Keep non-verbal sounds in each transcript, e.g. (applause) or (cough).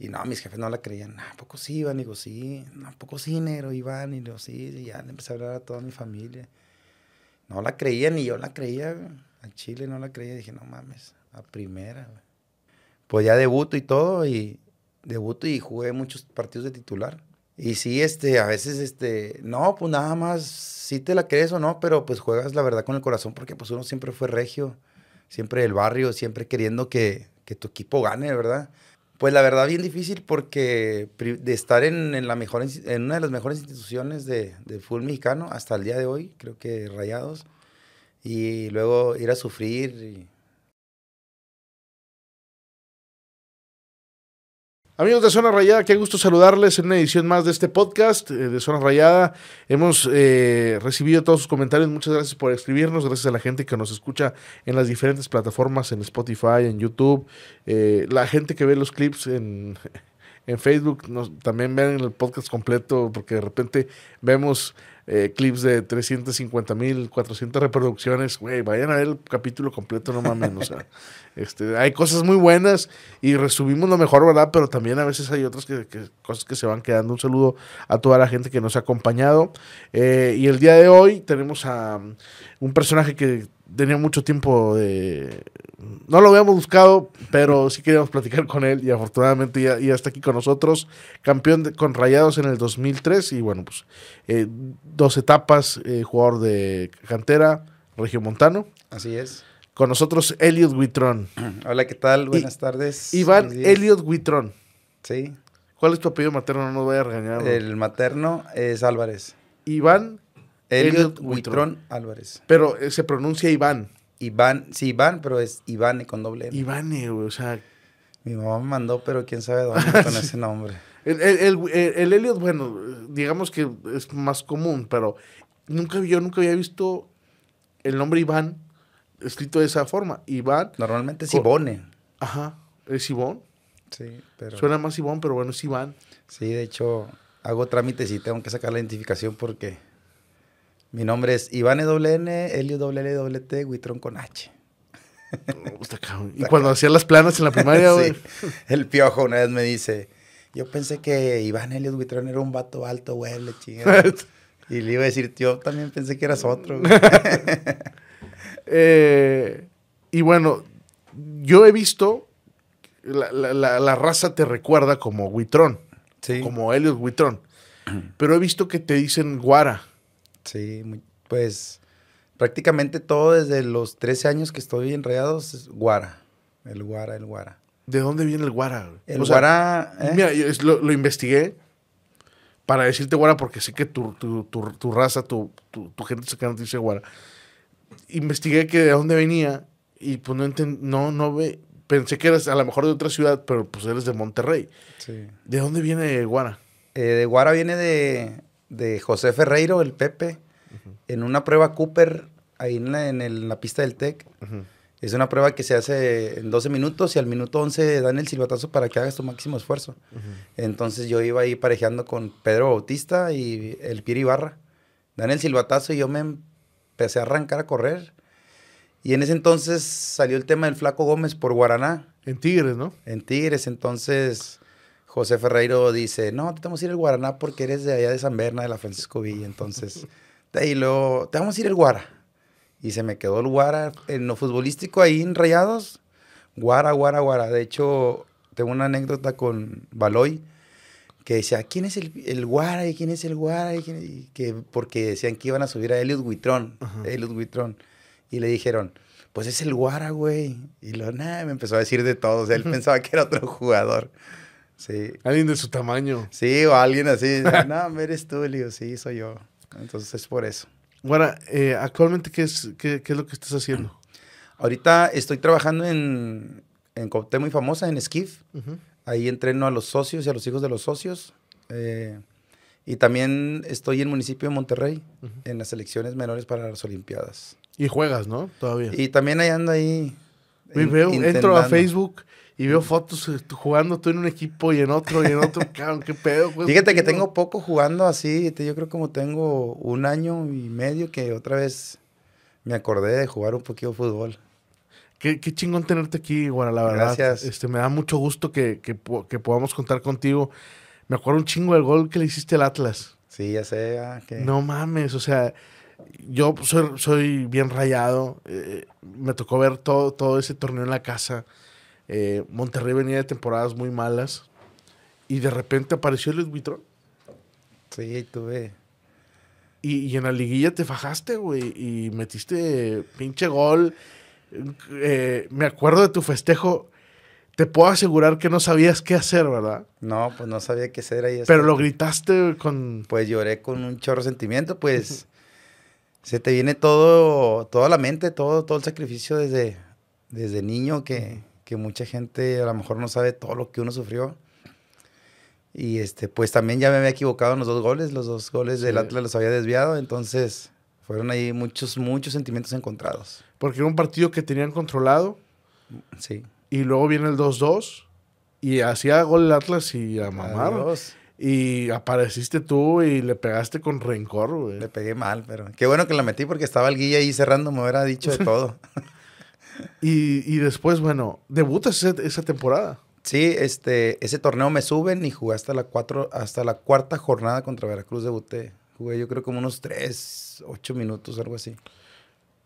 Y no, mis jefes no la creían. ¿A poco sí, Iván? Y digo, sí. ¿No, ¿A poco sí, negro, Iván? Y digo, sí. Y ya le empecé a hablar a toda mi familia. No la creían y yo la creía. güey. A Chile no la creía. Dije, no mames, a primera. Pues ya debuto y todo. Y debuto y jugué muchos partidos de titular. Y sí, este, a veces, este, no, pues nada más, sí te la crees o no, pero pues juegas la verdad con el corazón porque pues uno siempre fue regio, siempre del barrio, siempre queriendo que, que tu equipo gane, ¿verdad? Pues la verdad bien difícil porque de estar en, en la mejor, en una de las mejores instituciones de, de fútbol mexicano hasta el día de hoy, creo que Rayados, y luego ir a sufrir Amigos de Zona Rayada, qué gusto saludarles en una edición más de este podcast eh, de Zona Rayada. Hemos eh, recibido todos sus comentarios, muchas gracias por escribirnos, gracias a la gente que nos escucha en las diferentes plataformas, en Spotify, en YouTube, eh, la gente que ve los clips en, (laughs) en Facebook, nos, también ven el podcast completo, porque de repente vemos eh, clips de 350 mil, 400 reproducciones, güey, vayan a ver el capítulo completo, no mames, o sea, (laughs) este, hay cosas muy buenas y resumimos lo mejor, ¿verdad? Pero también a veces hay otras que, que- cosas que se van quedando. Un saludo a toda la gente que nos ha acompañado. Eh, y el día de hoy tenemos a um, un personaje que tenía mucho tiempo de... No lo habíamos buscado, pero sí queríamos platicar con él y afortunadamente ya, ya está aquí con nosotros. Campeón de- con Rayados en el 2003 y bueno, pues eh, dos etapas, eh, jugador de cantera, regiomontano. así es. Con nosotros Elliot Huitrón. (clears throat) Hola, ¿qué tal? Buenas tardes. Iván. Elliot Huitrón. Sí, ¿Cuál es tu apellido materno? No nos vaya a regañar. el materno es Álvarez. Iván, Elliot Huitrón. Álvarez. pero eh, se pronuncia Iván. Iván, sí, Iván, pero es Iván con doble N. Iván, eh, güey, o sea, Mi mamá me mandó, pero quién sabe dónde (laughs) con ese nombre. el, el, el, el- el Elliot, bueno, digamos que es más común, pero nunca yo nunca había visto el nombre Iván escrito de esa forma. Iván, Normalmente es Ivone. ajá, es Ivón. Sí, pero. Suena más Ivón, pero bueno, es Iván. Sí, de hecho, hago trámites y tengo que sacar la identificación porque mi nombre es Iván E doble N, Elio doble L doble T, Huitrón con H. Y cuando hacía las planas en la primaria, (laughs) güey. Sí. El piojo una vez me dice, yo pensé que Iván Elliot Huitrón era un vato alto, güey, le chingada. (laughs) y le iba a decir, yo también pensé que eras otro. güey". (laughs) Eh, y bueno, yo he visto, la, la- la- la raza te recuerda como Huitrón, sí, como Elliot Huitrón, pero he visto que te dicen Guara. Sí, muy- pues prácticamente todo desde los 13 años que estoy en Rayados es Guara. El Guara, el Guara. ¿De dónde viene el Guara? El O sea, Guara, ¿eh? Mira, yo lo, lo investigué para decirte Guara porque sé que tu, tu, tu- tu raza, tu, tu, tu gente cercana te dice Guara. Investigué que de dónde venía y pues no enten- no, no ve, pensé que eras a lo mejor de otra ciudad, pero pues eres de Monterrey. Sí. ¿De dónde viene Guara? Eh, de Guara viene de, de José Ferreiro, el Pepe, en una prueba Cooper, ahí en la, en el- la pista del TEC. Es una prueba que se hace en 12 minutos y al minuto 11 dan el silbatazo para que hagas tu máximo esfuerzo. Entonces yo iba ahí parejeando con Pedro Bautista y el Pieri Ibarra. Dan el silbatazo y yo me empecé a arrancar a correr. Y en ese entonces salió el tema del Flaco Gómez por Guaraná En Tigres, ¿no? en Tigres. Entonces José Ferreiro dice, no, te vamos a ir al Guaraná porque eres de allá de San Berna, de la Francisco Villa. Entonces, de ahí luego, te vamos a ir al Guara. Y se me quedó el Guara en lo futbolístico ahí en Rayados. Guara, Guara, Guara. De hecho, tengo una anécdota con Baloy que decía, ¿quién es el, el Guara? ¿Y quién es el Guara? ¿Y quién- y que, porque decían que iban a subir a Elliot Huitrón. Elliot Huitrón. Y le dijeron, pues es el Guara, güey. Y luego, nada, me empezó a decir de todo. O sea, él pensaba que era otro jugador. Sí. Alguien de su tamaño. Sí, o alguien así. (laughs) no, eres tú, le digo, sí, soy yo. Entonces es por eso. Guara, eh, actualmente, ¿qué es, qué, qué es lo que estás haciendo? Ahorita estoy trabajando en, en Cuauhtémoc muy famosa, en Skiff. Ujú. Ahí entreno a los socios y a los hijos de los socios. Eh, y también estoy en el municipio de Monterrey, Ujú. en las selecciones menores para las Olimpiadas. Y juegas, ¿no? Todavía. Y también ahí ando ahí. In- veo, entro a. Facebook y veo fotos eh, jugando tú en un equipo y en otro y en otro. (laughs) Cabrón, qué pedo. pues, Fíjate que tengo poco jugando así. Yo creo como tengo un año y medio que otra vez me acordé de jugar un poquito de fútbol. Qué, qué chingón tenerte aquí, Guara, la verdad. Gracias. Este, me da mucho gusto que, que, que podamos contar contigo. Me acuerdo un chingo del gol que le hiciste al Atlas. Sí, ya sé. ah, que... No mames, o sea, yo soy, soy bien rayado. eh, me tocó ver todo, todo ese torneo en la casa. Eh, Monterrey venía de temporadas muy malas. Y de repente apareció Luis Buitrón. Sí, tuve. Y, y en la liguilla te fajaste, güey. Y metiste pinche gol. Eh, me acuerdo de tu festejo. Te puedo asegurar que no sabías qué hacer, ¿verdad? No, pues no sabía qué hacer ahí. Pero lo gritaste con... Pues lloré con un chorro de sentimiento, pues se te viene todo, toda la mente, todo, todo el sacrificio desde, desde niño que, que mucha gente a lo mejor no sabe todo lo que uno sufrió. Y este, pues también ya me había equivocado en los dos goles, los dos goles del Sí. Atlas los había desviado, entonces fueron ahí muchos, muchos sentimientos encontrados. Porque era un partido que tenían controlado. Sí. Y luego viene el 2-2. Y hacía gol el Atlas y a mamar. Adiós. Y apareciste tú y le pegaste con rencor, güey. Le pegué mal, pero qué bueno que la metí porque estaba el guía ahí cerrando, me hubiera dicho de todo. (laughs) Y, y después, bueno, debutas esa, esa temporada. Sí, este, ese torneo me suben y jugué hasta la cuatro, hasta la cuarta jornada contra Veracruz debuté. Jugué yo creo como unos tres, ocho minutos, algo así.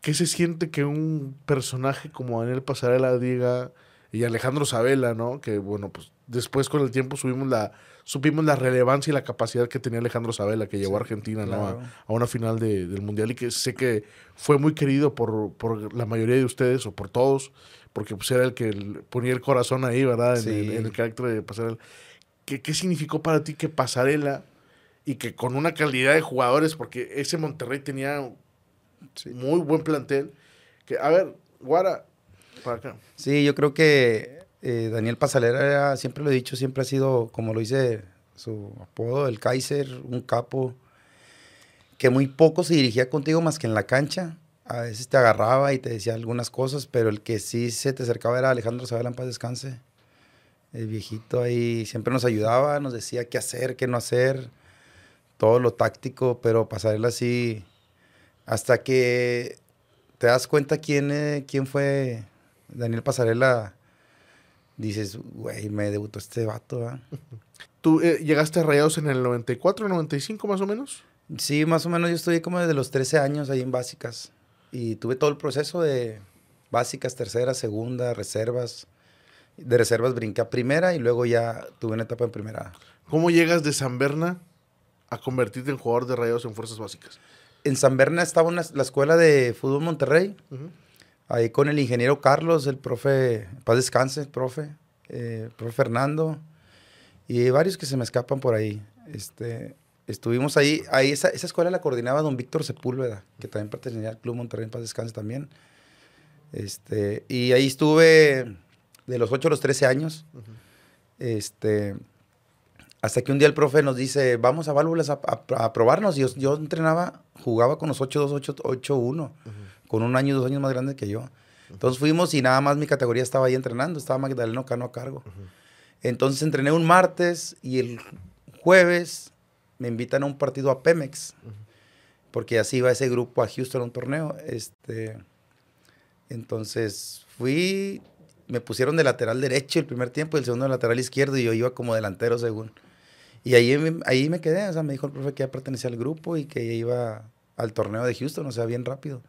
¿Qué se siente que un personaje como Daniel Pasarela diga y Alejandro Sabela, ¿no? Que bueno, pues después con el tiempo subimos la, supimos la relevancia y la capacidad que tenía Alejandro Sabela, que llevó a Argentina. A, a una final de- del Mundial y que sé que fue muy querido por, por la mayoría de ustedes o por todos, porque pues era el que ponía el corazón ahí, ¿verdad? En, Sí. en- en el carácter de Pasarela. ¿Qué, ¿Qué significó para ti que Pasarela y que con una calidad de jugadores, porque ese Monterrey tenía Sí. muy buen plantel. Que, a ver, Guara, para acá. Sí, yo creo que eh, Daniel Pasalera, era- siempre lo he dicho, siempre ha sido, como lo dice su apodo, el Kaiser, un capo, que muy poco se dirigía contigo más que en la cancha. A veces te agarraba y te decía algunas cosas, pero el que sí se te acercaba era Alejandro Sabela en paz descanse. El viejito ahí siempre nos ayudaba, nos decía qué hacer, qué no hacer, todo lo táctico, pero Pasarela sí, hasta que te das cuenta quién, eh, quién fue Daniel Pasarela, dices, güey, me debutó este vato, ¿verdad? (laughs) ¿Tú eh, llegaste a Rayados en el 94, 95 más o menos? Sí, más o menos yo estuve como desde los 13 años ahí en básicas. Y tuve todo el proceso de básicas, tercera, segunda, reservas. De reservas brinqué a primera y luego ya tuve una etapa en primera. ¿Cómo llegas de San Berna a convertirte en jugador de Rayados en Fuerzas Básicas? En San Berna estaba una- la escuela de fútbol Monterrey. Ujú. Ahí con el ingeniero Carlos, el profe, paz descanse, profe, eh, profe Fernando, y varios que se me escapan por ahí. Este, estuvimos ahí, ahí esa, esa escuela la coordinaba don Víctor Sepúlveda, que también pertenecía al Club Monterrey, en paz descanse también. Este, y ahí estuve de los 8 a los 13 años. Este, hasta que un día el profe nos dice, vamos a válvulas a, a- a probarnos. Y yo, yo entrenaba, jugaba con los 8-2, 8-1, con un año, dos años más grande que yo. Entonces fuimos y nada más mi categoría estaba ahí entrenando, estaba Magdaleno Cano a cargo. Entonces entrené un martes y el jueves me invitan a un partido a Pemex, porque así iba ese grupo a Houston a un torneo. Este, entonces fui, me pusieron de lateral derecho el primer tiempo y el segundo de lateral izquierdo y yo iba como delantero según. Y ahí, ahí me quedé, o sea, me dijo el profe que ya pertenecía al grupo y que iba al torneo de Houston, o sea, bien rápido.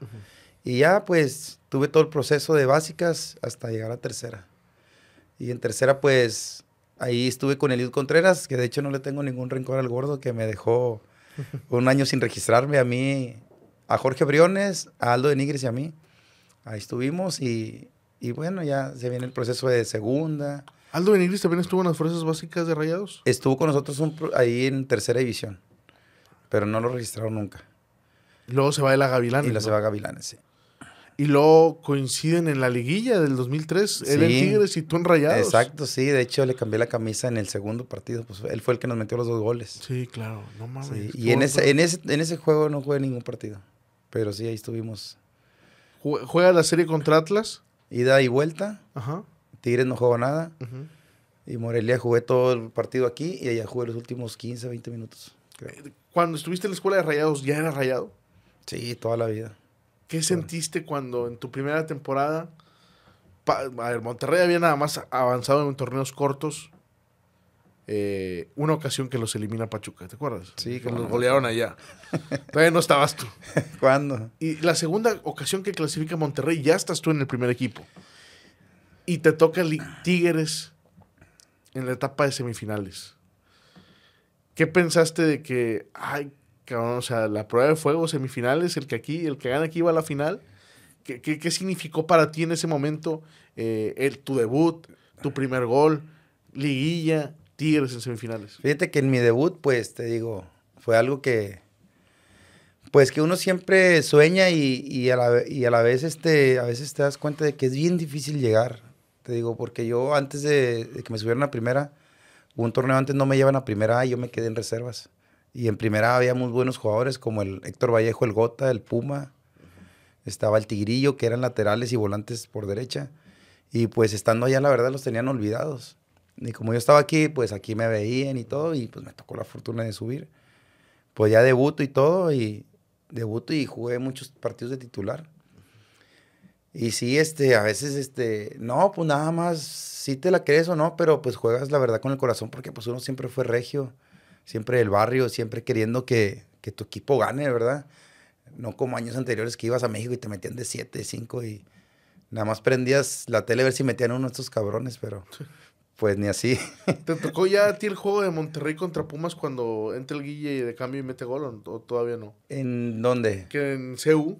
Y ya pues tuve todo el proceso de básicas hasta llegar a tercera. Y en tercera pues ahí estuve con Eliud Contreras, que de hecho no le tengo ningún rencor al gordo, que me dejó (laughs) un año sin registrarme a mí, a Jorge Briones, a Aldo de Nigris y a mí. Ahí estuvimos y, y bueno, ya se viene el proceso de segunda. Aldo Benigris también estuvo en las Fuerzas Básicas de Rayados. Estuvo con nosotros un ahí en tercera división, pero no lo registraron nunca. Y luego se va de la Gavilán. y lo se va a Gavilanes, sí. Y luego coinciden en la liguilla del 2003. Él en. Tigres y tú en Rayados. Exacto, sí. De hecho, le cambié la camisa en el segundo partido. Pues él fue el que nos metió los dos goles. Sí, claro. No mames. Sí, Y en ese, juego. en, ese, en ese juego no jugué ningún partido. Pero sí, ahí estuvimos. Jue- Juega la serie contra Atlas. Ida y vuelta. Ajá. Tigres no jugó nada. Y Morelia jugué todo el partido aquí. Y allá jugué los últimos 15, 20 minutos. creo. Cuando estuviste en la escuela de Rayados, ¿ya era Rayado? Sí, toda la vida. ¿Qué sentiste cuando en tu primera temporada Pa- a ver, Monterrey había nada más avanzado en torneos cortos. eh, una ocasión que los elimina Pachuca, ¿te acuerdas? Sí, que los golearon allá. (laughs) Todavía no estabas tú. (laughs) ¿Cuándo? Y la segunda ocasión que clasifica Monterrey, ya estás tú en el primer equipo. Y te toca Tigres en la etapa de semifinales. ¿Qué pensaste de que, ay, o sea, la prueba de fuego, semifinales, el que aquí, el que gana aquí va a la final? ¿Qué, qué, qué significó para ti en ese momento eh, el, tu debut, tu primer gol, liguilla, Tigres en semifinales? Fíjate que en mi debut, pues, te digo, fue algo que, pues, que uno siempre sueña y, y a, la, y a la vez, este, a veces te das cuenta de que es bien difícil llegar. Te digo, porque yo antes de, de que me subieran a primera, un torneo antes no me llevan a primera y yo me quedé en reservas. Y en primera había muy buenos jugadores como el Héctor Vallejo, el Gota, el Puma. Estaba el Tigrillo, que eran laterales y volantes por derecha. Y pues estando allá, la verdad, los tenían olvidados. Y como yo estaba aquí, pues aquí me veían y todo, y pues me tocó la fortuna de subir. Pues ya debuto y todo, y debuto y jugué muchos partidos de titular. Y sí, este, a veces, este, no, pues nada más, sí te la crees o no, pero pues juegas la verdad con el corazón, porque pues uno siempre fue regio, siempre del barrio, siempre queriendo que, que tu equipo gane, ¿verdad? No como años anteriores que ibas a México y te metían de 7, 5 y nada más prendías la tele a ver si metían uno de estos cabrones, pero pues ni así. (laughs) ¿Te tocó ya a ti el juego de Monterrey contra Pumas cuando entra el Guille de cambio y mete gol o, todavía no? ¿En dónde? Que en CU,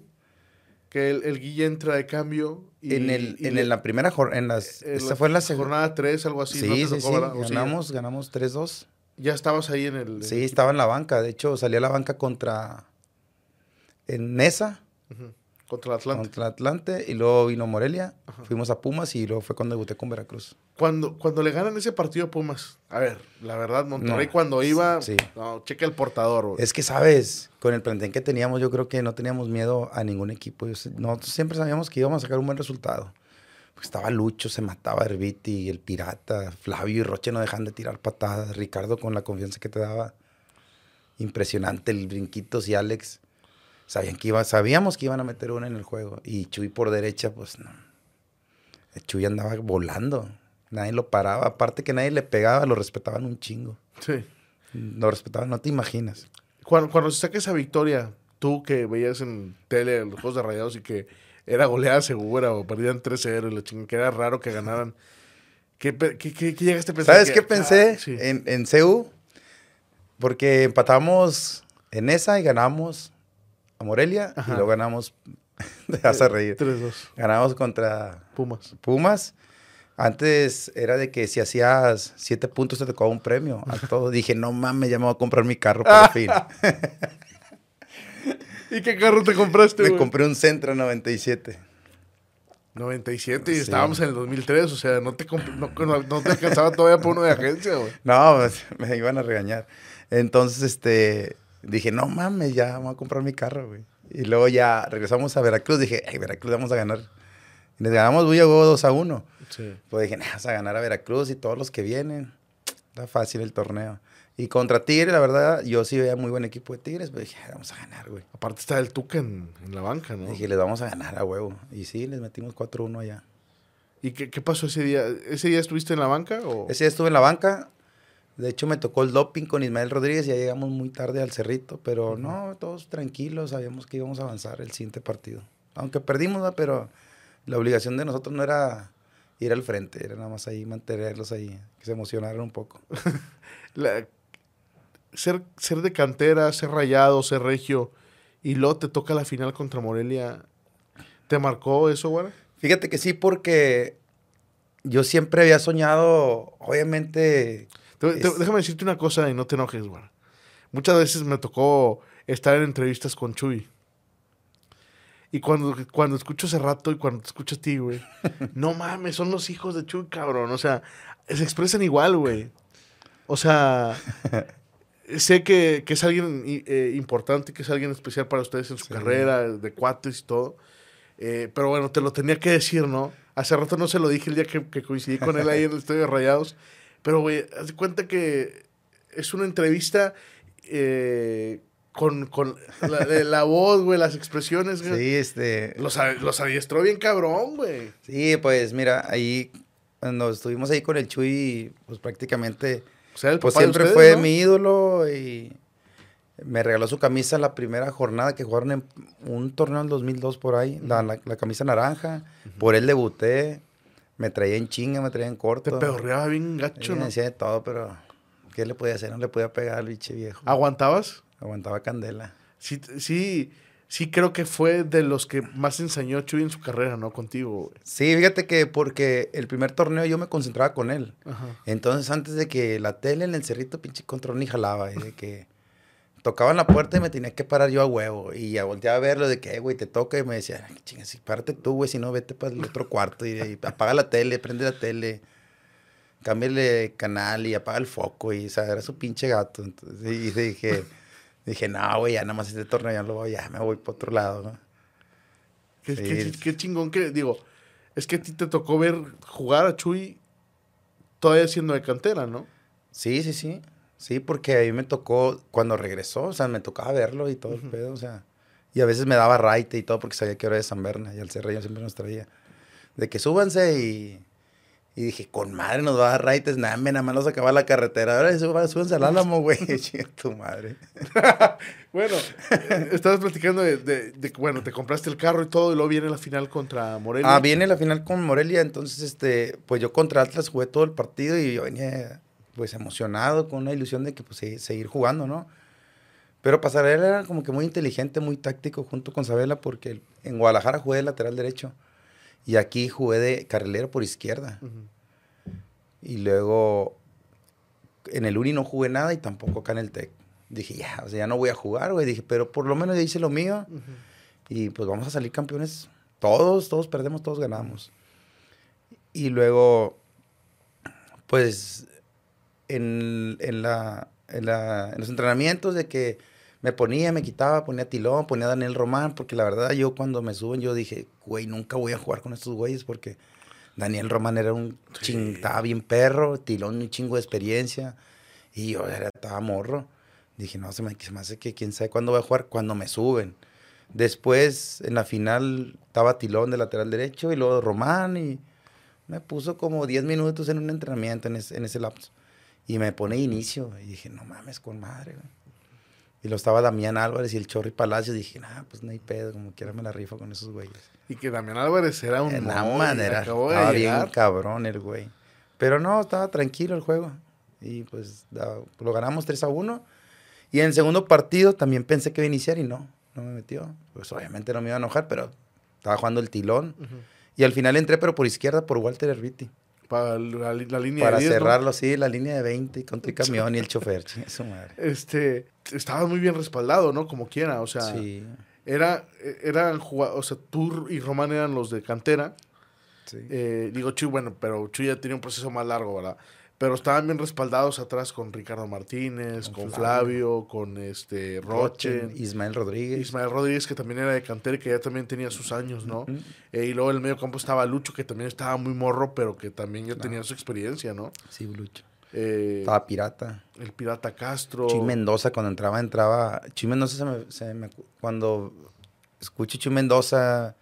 que el, el Guille entra de cambio y... en el, y en le- la primera jornada, en las, en esta la fue en la segunda. jornada 3, algo así. Sí, ¿no te sí, tocó, sí, ganamos, ganamos 3-2. Ya estabas ahí en el... Sí, estaba en la banca. De hecho, salí a la banca contra. En Nesa, Contra el Atlante. contra Atlante. Y luego vino Morelia. Ajá. Fuimos a Pumas y luego fue cuando debuté con Veracruz. Cuando, cuando le ganan ese partido a Pumas, a ver, la verdad, Monterrey No, cuando iba, sí. no, checa el portador. Es que, ¿sabes? Con el plantel que teníamos, yo creo que no teníamos miedo a ningún equipo. Yo Nosotros siempre sabíamos que íbamos a sacar un buen resultado. Pues estaba Lucho, se mataba Herbiti, el Pirata, Flavio y Roche no dejan de tirar patadas. Ricardo con la confianza que te daba. Impresionante, el Brinquitos y Alex. Sabían que iba, sabíamos que iban a meter una en el juego. Y Chuy por derecha, pues no. El Chuy andaba volando. Nadie lo paraba. Aparte que nadie le pegaba, lo respetaban un chingo. Sí. Lo respetaban, no te imaginas. Cuando, cuando se saca esa victoria, tú que veías en tele los juegos de rayados y que era goleada segura o perdían 3-0 y la chingada, que era raro que ganaran. ¿Qué, qué- qué- qué llegaste a pensar? ¿Sabes qué pensé ah, sí. en, en CU? Porque empatamos en esa y ganamos a Morelia Ajá. y luego ganamos, (laughs) te vas a reír, 3-2. ganamos contra Pumas. Pumas. Antes era de que si hacías siete puntos te tocaba un premio a todo. Dije, no mames, ya me voy a comprar mi carro por (laughs) fin. ¿Y qué carro te compraste, me güey? compré un Centra 97. 97 y Sí. estábamos en el 2003, o sea, no te, no, no- te alcanzaba todavía por uno de agencia, güey. (laughs) No, pues, me iban a regañar. Entonces, este, dije, no mames, ya vamos a comprar mi carro, güey. Y luego ya regresamos a Veracruz. Dije, ay, Veracruz vamos a ganar. Y les ganamos Bulla 2 a 1. Sí. Pues dije, nah, vamos a ganar a Veracruz y todos los que vienen. Está fácil el torneo. Y contra Tigres, la verdad, yo sí veía muy buen equipo de Tigres, pero dije, "Ay, vamos a ganar, güey. Aparte está el Tuca en, en la banca, ¿no? Dije, les vamos a ganar a huevo. Y sí, les metimos 4-1 allá. ¿Y qué, qué pasó ese día? ¿Ese día estuviste en la banca o...? Ese día estuve en la banca. De hecho, me tocó el doping con Ismael Rodríguez. Ya llegamos muy tarde al cerrito. Pero no, todos tranquilos. Sabíamos que íbamos a avanzar el siguiente partido. Aunque perdimos, ¿no? pero la obligación de nosotros no era ir al frente. Era nada más ahí mantenerlos ahí. Que se emocionaran un poco. (laughs) La- ser, ser de cantera, ser rayado, ser regio, y luego te toca la final contra Morelia. ¿Te marcó eso, güey? Fíjate que sí, porque yo siempre había soñado, obviamente... Te- te- Es- Déjame decirte una cosa y no te enojes, güey. Muchas veces me tocó estar en entrevistas con Chuy. Y cuando, cuando escucho ese rato y cuando te escucho a ti, güey, (laughs) no mames, son los hijos de Chuy, cabrón. O sea, se expresan igual, güey. O sea, (laughs) sé que, que es alguien eh, importante, que es alguien especial para ustedes en su Sí. carrera, de cuates y todo. Eh, pero bueno, te lo tenía que decir, ¿no? Hace rato no se lo dije el día que, que coincidí con él ahí en el Estadio de Rayados. Pero, güey, haz de cuenta que es una entrevista eh, con, con la, voz, güey, las expresiones. güey. Sí, este. Los, los adiestró bien cabrón, güey. Sí, pues mira, ahí cuando estuvimos ahí con el Chuy, pues prácticamente, O sea, el pues papá de siempre ustedes, fue ¿no? mi ídolo y me regaló su camisa la primera jornada que jugaron en un torneo en 2002 por ahí, la, la- la camisa naranja, por él debuté, me traía en chinga, me traía en Te corto. pedorreaba bien gacho, ¿no? decía de todo, pero ¿qué le podía hacer? No le podía pegar al biche viejo. ¿Aguantabas? Aguantaba candela. Sí, sí, sí creo que fue de los que más enseñó Chuy en su carrera, ¿no? Contigo, güey. Sí, fíjate que porque el primer torneo yo me concentraba con él. Ajá. Entonces, antes de que la tele en el cerrito, pinche control ni jalaba. Y de que tocaban la puerta y me tenía que parar yo a huevo. Y volteaba a verlo de que, "Eh, güey, te toca. Y me decía, "Ay, chinga, sí, párate tú, güey, si no, vete para el otro cuarto. Y, y apaga la tele, prende la tele. Cámbiale canal y apaga el foco. Y, o sea, era su pinche gato. Entonces, y dije, dije, no, güey, ya nada más este torneo ya lo voy, ya me voy para otro lado, ¿no? Qué, Sí. qué- qué chingón que, digo, es que a ti te tocó ver jugar a Chuy todavía siendo de cantera, ¿no? Sí, sí, sí. Sí, porque a mí me tocó cuando regresó, o sea, me tocaba verlo y todo el pedo, o sea. Y a veces me daba raite y todo porque sabía que era de San Berna y al rey siempre nos traía. De que súbanse y, y dije, con madre nos va a dar raites, nada, nada más nos acaba la carretera. Ahora súbanse al álamo, güey. (laughs) Tu madre. (laughs) Bueno, eh, estabas platicando de, de- de que, bueno, te compraste el carro y todo, y luego viene la final contra Morelia. Ah, viene la final con Morelia, entonces, este, pues yo contra Atlas jugué todo el partido y yo venía, pues, emocionado, con una ilusión de que, pues, se- seguir jugando, ¿no? Pero Pasarela era como que muy inteligente, muy táctico junto con Sabela, porque en Guadalajara jugué de lateral derecho y aquí jugué de carrilero por izquierda. Y luego en el Uni no jugué nada y tampoco acá en el TEC. Dije, ya, o sea, ya no voy a jugar, güey. Dije, pero por lo menos ya hice lo mío. Y pues vamos a salir campeones. Todos, todos perdemos, todos ganamos. Y luego, pues, en, en la, en, la- en los entrenamientos de que me ponía, me quitaba, ponía Tilón, ponía Daniel Román, porque la verdad yo cuando me suben yo dije, güey, nunca voy a jugar con estos güeyes porque Daniel Román era un ching, estaba bien perro, Tilón un chingo de experiencia y yo era, estaba morro. Dije, no, se me, se me hace que quién sabe cuándo voy a jugar, cuando me suben. Después, en la final, estaba Tilón de lateral derecho y luego Román y me puso como 10 minutos en un entrenamiento en, ese- en ese lapso. Y me pone inicio y dije, no mames, con madre, güey. Y lo estaba Damián Álvarez y el Chorri Palacio. Dije, nah, pues no hay pedo, como quiera me la rifo con esos güeyes. Y que Damián Álvarez era un En la manera, acabó estaba de bien cabrón el güey. Pero no, estaba tranquilo el juego. Y pues lo ganamos 3 a 1. Y en el segundo partido también pensé que iba a iniciar y no, no me metió. Pues obviamente no me iba a enojar, pero estaba jugando el tilón. Ujú. Y al final entré, pero por izquierda, por Walter Herbiti. Para la, línea Para de 10, ¿no? cerrarlo, sí, la línea de 20 con tu camión y el chofer. (laughs) su madre. Este, estabas muy bien respaldado, ¿no? Como quiera, o sea, Sí, era, eran o sea, tú y Román eran los de cantera. sí. Eh, digo, Chuy, bueno, pero Chuy ya tenía un proceso más largo, ¿verdad? Pero estaban bien respaldados atrás con Ricardo Martínez, con, Con Flavio, con este Roche, Roche, Ismael Rodríguez. Ismael Rodríguez, que también era de cantera y que ya también tenía sus años, ¿no? Eh, y luego en el medio campo estaba Lucho, que también estaba muy morro, pero que también ya tenía su experiencia, ¿no? Sí, Lucho. Eh, Estaba pirata. el Pirata Castro. Chuy Mendoza, cuando entraba, entraba. Chuy Mendoza, se me, se me acu- cuando escucho Chuy Mendoza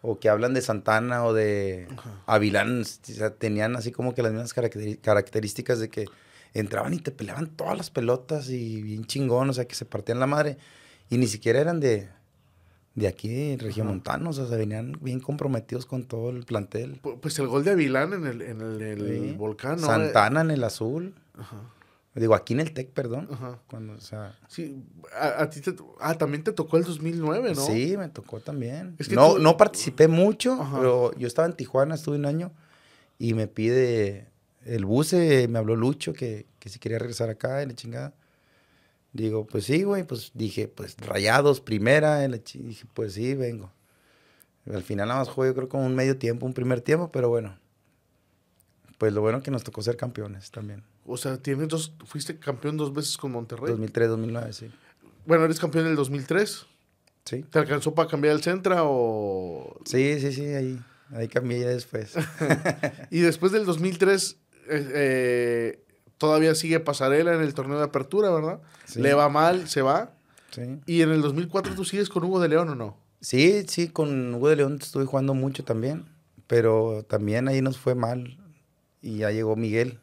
o que hablan de Santana o de Avilán, o sea, tenían así como que las mismas características de que entraban y te peleaban todas las pelotas y bien chingón, o sea, que se partían la madre. Y ni siquiera eran de, de aquí, regiomontanos, o sea, venían bien comprometidos con todo el plantel. Pu- Pues el gol de Avilán en el, en el, el Sí. volcán, ¿no? Santana en el azul. Ajá, Digo, aquí en el TEC, perdón. ajá. Cuando, o sea, Sí, a, a ti te, ah, también te tocó el 2009, ¿no? Sí, me tocó también. Es que no, tú- no participé mucho, Ajá. pero yo estaba en Tijuana, estuve un año y me pide el buce, me habló Lucho que, que si quería regresar acá, y la chingada. Digo, pues sí, güey, pues dije, pues rayados, primera, la dije, pues sí, vengo. Al final nada más jugué, yo creo, como un medio tiempo, un primer tiempo, pero bueno. Pues lo bueno que nos tocó ser campeones también. O sea, tienes dos, fuiste campeón dos veces con Monterrey. 2003, 2009, sí. Bueno, eres campeón en el 2003. Sí, ¿Te alcanzó para cambiar el Centra o...? sí, sí, sí, ahí, ahí cambié ya después. (laughs) Y después del 2003, eh, eh, todavía sigue Pasarela en el torneo de apertura, ¿verdad? Sí. Le va mal, se va. Sí. ¿Y en el 2004 tú sigues con Hugo de León o no? Sí, sí, con Hugo de León estuve jugando mucho también, pero también ahí nos fue mal y ya llegó Miguel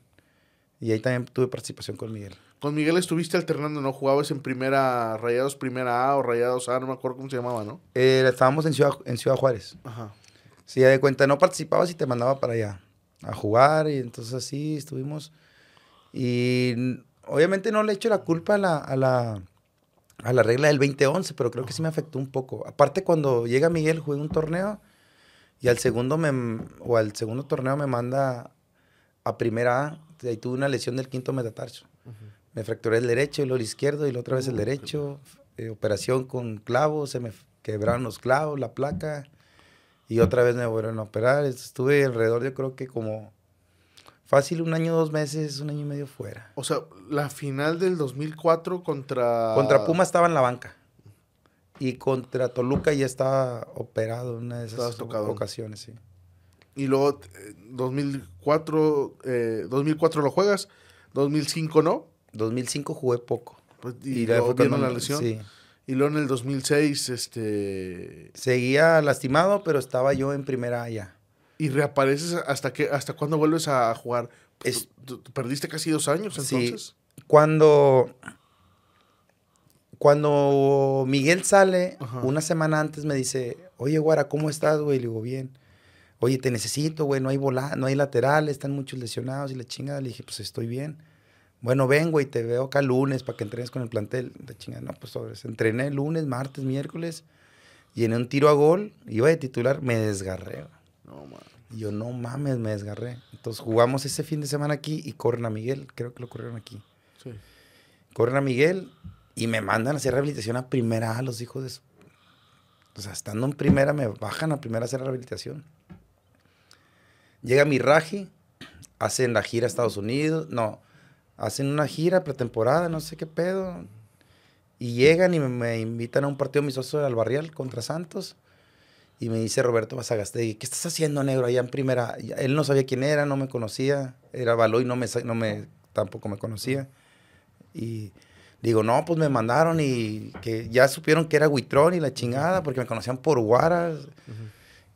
y ahí también tuve participación con Miguel. Con Miguel estuviste alternando, ¿no? Jugabas en primera, Rayados Primera A o Rayados A, no me acuerdo cómo se llamaba, ¿no? Eh, estábamos en Ciudad, en Ciudad Juárez. Ajá. Sí, de cuenta, no participabas y te mandaba para allá a jugar y entonces así estuvimos. Y obviamente no le echo la culpa a la, a la, a la regla del 2011, pero creo que sí me afectó un poco. Aparte cuando llega Miguel, jugué un torneo y al segundo, me, o al segundo torneo me manda a primera A. Ahí tuve una lesión del quinto metatarso. Me fracturé el derecho y luego el izquierdo y la otra vez el derecho. eh, operación con clavos, se me quebraron los clavos, la placa. Y otra vez me volvieron a operar. Estuve alrededor, yo creo que como fácil un año, dos meses, un año y medio fuera. O sea, la final del 2004 contra... Contra Puma estaba en la banca. Y contra Toluca ya estaba operado en una de esas ocasiones, sí. Y luego, eh, 2004, eh, 2004 lo juegas, 2005 no. 2005 jugué poco. Pues, y, Y, luego cuando- la lesión. Sí. Y luego en el 2006, este... Seguía lastimado, pero estaba yo en primera A ya. Y reapareces hasta que hasta cuándo vuelves a jugar. Es- ¿Tú- tú perdiste casi dos años Sí. entonces. Cuando, cuando Miguel sale, Ajá. una semana antes me dice, oye, Guara, ¿cómo estás, güey? Le digo, bien. Oye, te necesito, güey, no hay vola no hay laterales, están muchos lesionados y la chingada. Le dije, pues estoy bien. Bueno, ven, güey, te veo acá lunes para que entrenes con el plantel. La chingada, no, pues sobres. Entrené lunes, martes, miércoles. Y en un tiro a gol, iba de titular, me desgarré. No, man. Y yo, no mames, me desgarré. Entonces jugamos ese fin de semana aquí y corren a Miguel. Creo que lo corrieron aquí Sí. corren a Miguel y me mandan a hacer rehabilitación a primera A los hijos de su... O sea, estando en primera me bajan a primera a hacer rehabilitación. Llega mi Raji, hacen la gira a Estados Unidos, no, hacen una gira pretemporada, no sé qué pedo. Y llegan y me, me invitan a un partido mis socios del Albarrial contra Santos. Y me dice Roberto Basagastegui, ¿qué estás haciendo, negro, allá en primera? Él no sabía quién era, no me conocía. Era Baloy, no me, no me, tampoco me conocía. Y digo, no, pues me mandaron y que ya supieron que era Huitrón y la chingada, porque me conocían por Guaras.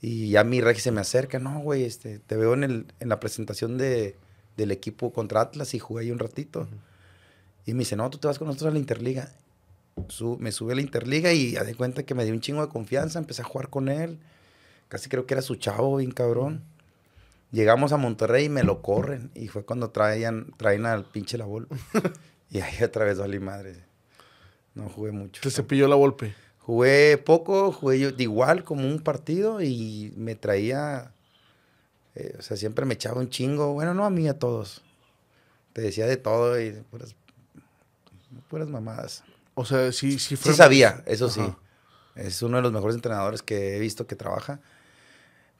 Y ya mi regi se me acerca, no, güey, este, te veo en, el, en la presentación de, del equipo contra Atlas y jugué ahí un ratito. Y me dice, no, tú te vas con nosotros a la Interliga. Su- me sube a la Interliga y de cuenta que me dio un chingo de confianza, empecé a jugar con él. Casi creo que era su chavo, bien cabrón. Llegamos a Monterrey y me lo corren. Y fue cuando traían, traen al pinche la Volpe. (laughs) y ahí otra vez valí madre. No jugué mucho. Te cepilló la golpe. Jugué poco, jugué yo de igual como un partido y me traía, eh, o sea, siempre me echaba un chingo, bueno, no a mí, a todos. Te decía de todo y puras, puras mamadas. O sea, sí, sí Sí fue. sabía, eso sí. Es uno de los mejores entrenadores que he visto que trabaja.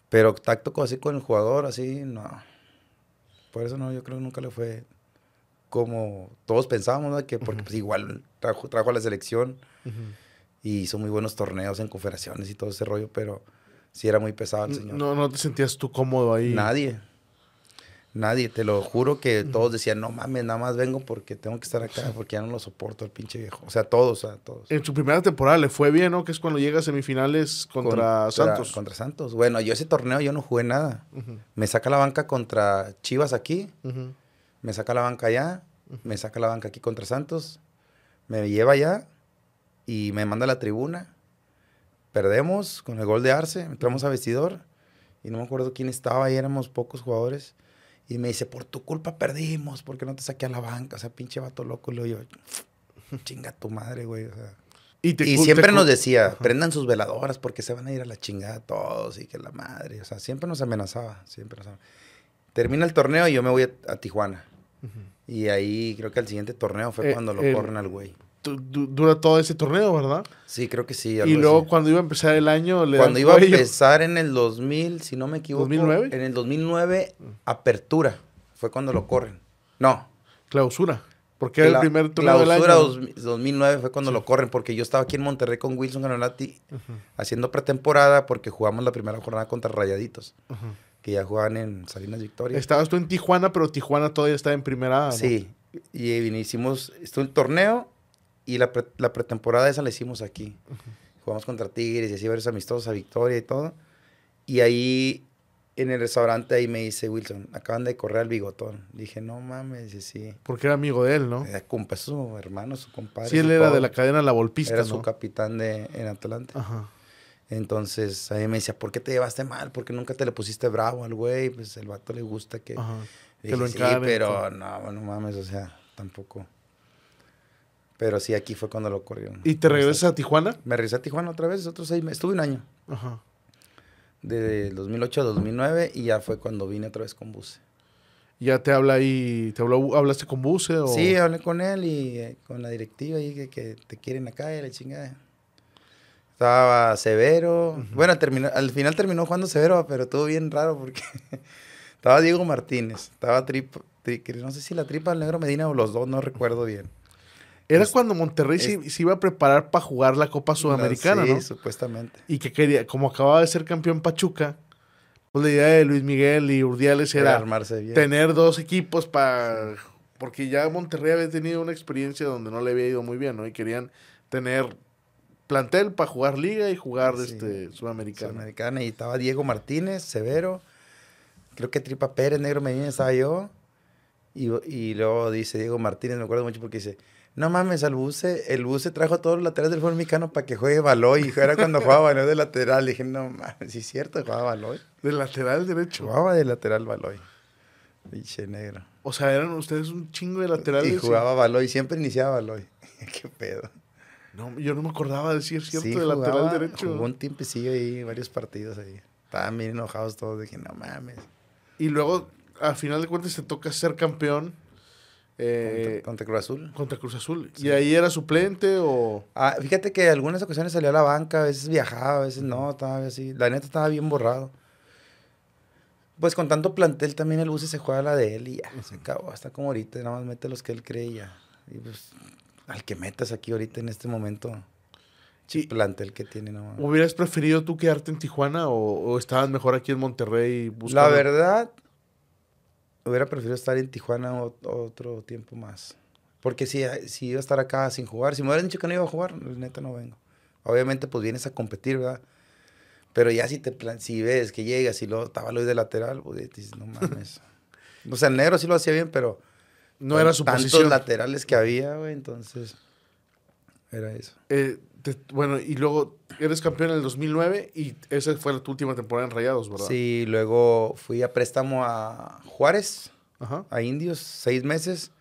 Pero tacto así con el jugador, así, no. Por eso no, yo creo que nunca le fue como todos pensábamos, ¿no? Que porque pues, igual trajo, trajo a la selección y hizo muy buenos torneos en confederaciones y todo ese rollo, pero sí era muy pesado el señor. No, no te sentías tú cómodo ahí. Nadie. Nadie, te lo juro que todos decían, no mames, nada más vengo porque tengo que estar acá, porque ya no lo soporto el pinche viejo. O sea, todos, o sea, todos. En su primera temporada le fue bien, ¿no? Que es cuando llega a semifinales contra, Santos. Contra Santos. Bueno, yo ese torneo yo no jugué nada. Me saca la banca contra Chivas aquí, me saca la banca allá, me saca la banca aquí contra Santos, me lleva allá y me manda a la tribuna. Perdemos con el gol de Arce, entramos a vestidor y no me acuerdo quién estaba, ahí éramos pocos jugadores. Y me dice, por tu culpa perdimos, porque no te saqué a la banca? O sea, pinche vato loco. Y luego yo, chinga tu madre, güey. O sea, Y, te y cu- siempre te nos decía, Ajá. prendan sus veladoras porque se van a ir a la chingada todos y que la madre. O sea, siempre nos amenazaba, siempre nos amenazaba. Termina el torneo y yo me voy a, a Tijuana. Y ahí creo que el siguiente torneo fue Eh, cuando lo el- corren al güey. Du- du- Dura todo ese torneo, ¿verdad? Sí, creo que sí. Y luego así. cuando iba a empezar el año, le Cuando iba a empezar en el 2000, si no me equivoco. ¿2009? En el 2009, apertura. Fue cuando lo corren. No. Clausura. Porque era el primer torneo del año. clausura dos- 2009 fue cuando lo corren, porque yo estaba aquí en Monterrey con Wilson Ganolati haciendo pretemporada porque jugamos la primera jornada contra Rayaditos, que ya jugaban en Salinas Victoria. Estabas tú en Tijuana, pero Tijuana todavía está en primera. Sí, y hicimos, estuvo el torneo y la, pre- la pretemporada esa la hicimos aquí. Jugamos contra Tigres y así varios amistosos a Victoria y todo. Y ahí, en el restaurante, ahí me dice Wilson, acaban de correr al bigotón. Dije, no mames, dice, sí. Porque era amigo de él, ¿no? Era compa, es su hermano, su compadre. Sí, él era de la cadena La Volpista, Era ¿no? su capitán de, en Atlante. Ajá. Entonces, a mí me decía, ¿por qué te llevaste mal? ¿Por qué nunca te le pusiste bravo al güey? Pues el vato le gusta que... Ajá. Dije, Que lo sí, encaren, pero no, no mames, o sea, tampoco. Pero sí, aquí fue cuando lo corrieron. ¿Y te regresas a Tijuana? Me regresé a Tijuana otra vez, otros seis meses. Estuve un año, Ajá. de 2008 a 2009, y ya fue cuando vine otra vez con Buse. ¿Ya te habla ahí, te habló, hablaste con Buse o...? Sí, hablé con él y eh, con la directiva y que, que te quieren acá y la chingada. Estaba Severo. Bueno, terminó, al final terminó jugando Severo, pero estuvo bien raro porque (laughs) estaba Diego Martínez, estaba Tripa, Tri- no sé si la tripa del negro Medina o los dos, no recuerdo bien. Era Es- cuando Monterrey se, se iba a preparar para jugar la Copa Sudamericana, sí, ¿no? supuestamente. Y que quería, como acababa de ser campeón Pachuca, pues la idea de Luis Miguel y Urdiales Era era armarse bien. tener dos equipos para... Porque ya Monterrey había tenido una experiencia donde no le había ido muy bien, ¿no? Y querían tener plantel para jugar liga y jugar Sí. este, Sudamericana. Sudamericana. Y estaba Diego Martínez, Severo. Creo que Tripa Pérez, Negro Medina estaba yo. Y, y luego dice Diego Martínez, me acuerdo mucho porque dice, no mames, al buce, el buce trajo a todos los laterales del fútbol mexicano para que juegue Baloy. Y era cuando jugaba Baloy de lateral. Dije, no mames, sí es cierto, jugaba Baloy. De lateral derecho. Jugaba de lateral Baloy. Pinche negro. O sea, eran ustedes un chingo de laterales. Y jugaba Baloy, siempre iniciaba Baloy. (laughs) Qué pedo. No, yo no me acordaba de decir cierto Sí, de lateral jugaba, derecho. Jugó un tiempecillo ahí, varios partidos ahí. Estaban bien enojados todos. Dije, no mames. Y luego, al final de cuentas, te toca ser campeón eh, contra, contra Cruz Azul. contra Cruz Azul. ¿Y ahí era suplente o...? Ah, fíjate que algunas ocasiones salió a la banca, a veces viajaba, a veces no, estaba así. La neta estaba bien borrado. Pues con tanto plantel también el bus se juega la de él y ya, se acabó. Hasta como ahorita, nada más mete los que él cree y ya. Y pues, al que metas aquí ahorita en este momento, Sí. plantel que tiene nomás. ¿Hubieras preferido tú quedarte en Tijuana o, o estabas mejor aquí en Monterrey La buscando? verdad, hubiera preferido estar en Tijuana otro tiempo más. Porque si, si iba a estar acá sin jugar, si me hubieran dicho que no iba a jugar, neta no vengo. Obviamente, pues vienes a competir, ¿verdad? Pero ya si te plan- si ves que llegas y luego estaba lo de lateral, pues dices, no mames. (laughs) o sea, el negro sí lo hacía bien, pero No era su tantos posición. laterales que había, güey, entonces era eso. Eh, te- bueno, y luego eres campeón en el 2009 y esa fue tu última temporada en Rayados, ¿verdad? Sí, luego fui a préstamo a Juárez, Ajá. a Indios, seis meses.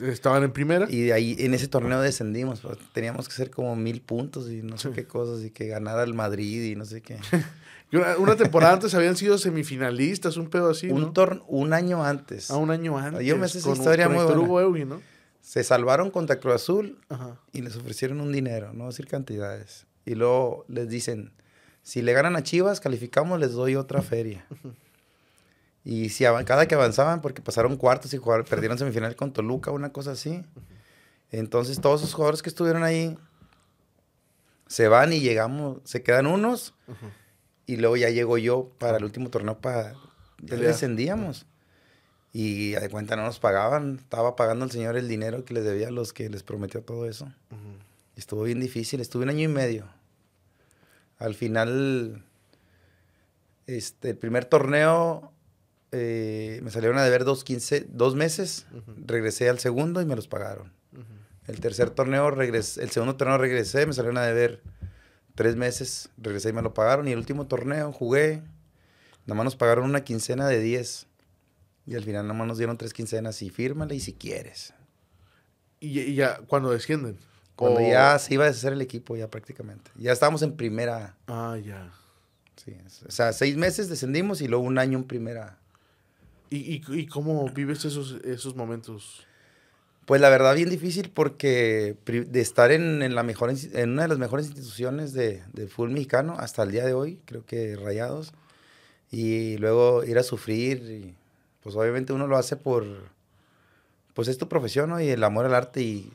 Estaban en primera. Y de ahí, en ese torneo descendimos. pues, teníamos que hacer como mil puntos y no sé Sí. qué cosas. Y que ganara el Madrid y no sé qué. (laughs) Y Una, una temporada antes habían sido semifinalistas, un pedo así, un, ¿no? tor- un año antes. A un año antes. Yo me sé esa historia muy buena. Hugo ¿no? Se salvaron contra Cruz Azul Ajá. y les ofrecieron un dinero, no decir cantidades. Y luego les dicen, si le ganan a Chivas, calificamos, les doy otra feria. (laughs) Y si cada que avanzaban, porque pasaron cuartos y jugaron, perdieron semifinal con Toluca, una cosa así. Entonces todos esos jugadores que estuvieron ahí se van y llegamos, se quedan unos y luego ya llego yo para el último torneo para... Ya descendíamos. Y de cuenta no nos pagaban. Estaba pagando el señor el dinero que les debía a los que les prometió todo eso. Ujú. Y estuvo bien difícil. Estuve un año y medio. Al final, este, el primer torneo eh, me salieron a deber dos, quince, dos meses. Ujú. Regresé al segundo y me los pagaron. Ujú. El tercer torneo, regresé, el segundo torneo regresé, me salieron a deber tres meses, regresé y me lo pagaron. Y el último torneo jugué, nada más nos pagaron una quincena de 10. Y al final nada más nos dieron tres quincenas y fírmale y si quieres. Y, y ya, cuando descienden. Cuando O- ya se iba a deshacer el equipo ya prácticamente. Ya estábamos en primera, Ah, ya. sí. O sea, seis meses descendimos y luego un año en primera. ¿Y, y, y cómo vives esos, esos momentos? Pues la verdad bien difícil porque de estar en, en la mejor, en una de las mejores instituciones de, de fútbol mexicano hasta el día de hoy, creo que Rayados, y luego ir a sufrir, y, pues obviamente uno lo hace por, pues es tu profesión, ¿no? Y el amor al arte y,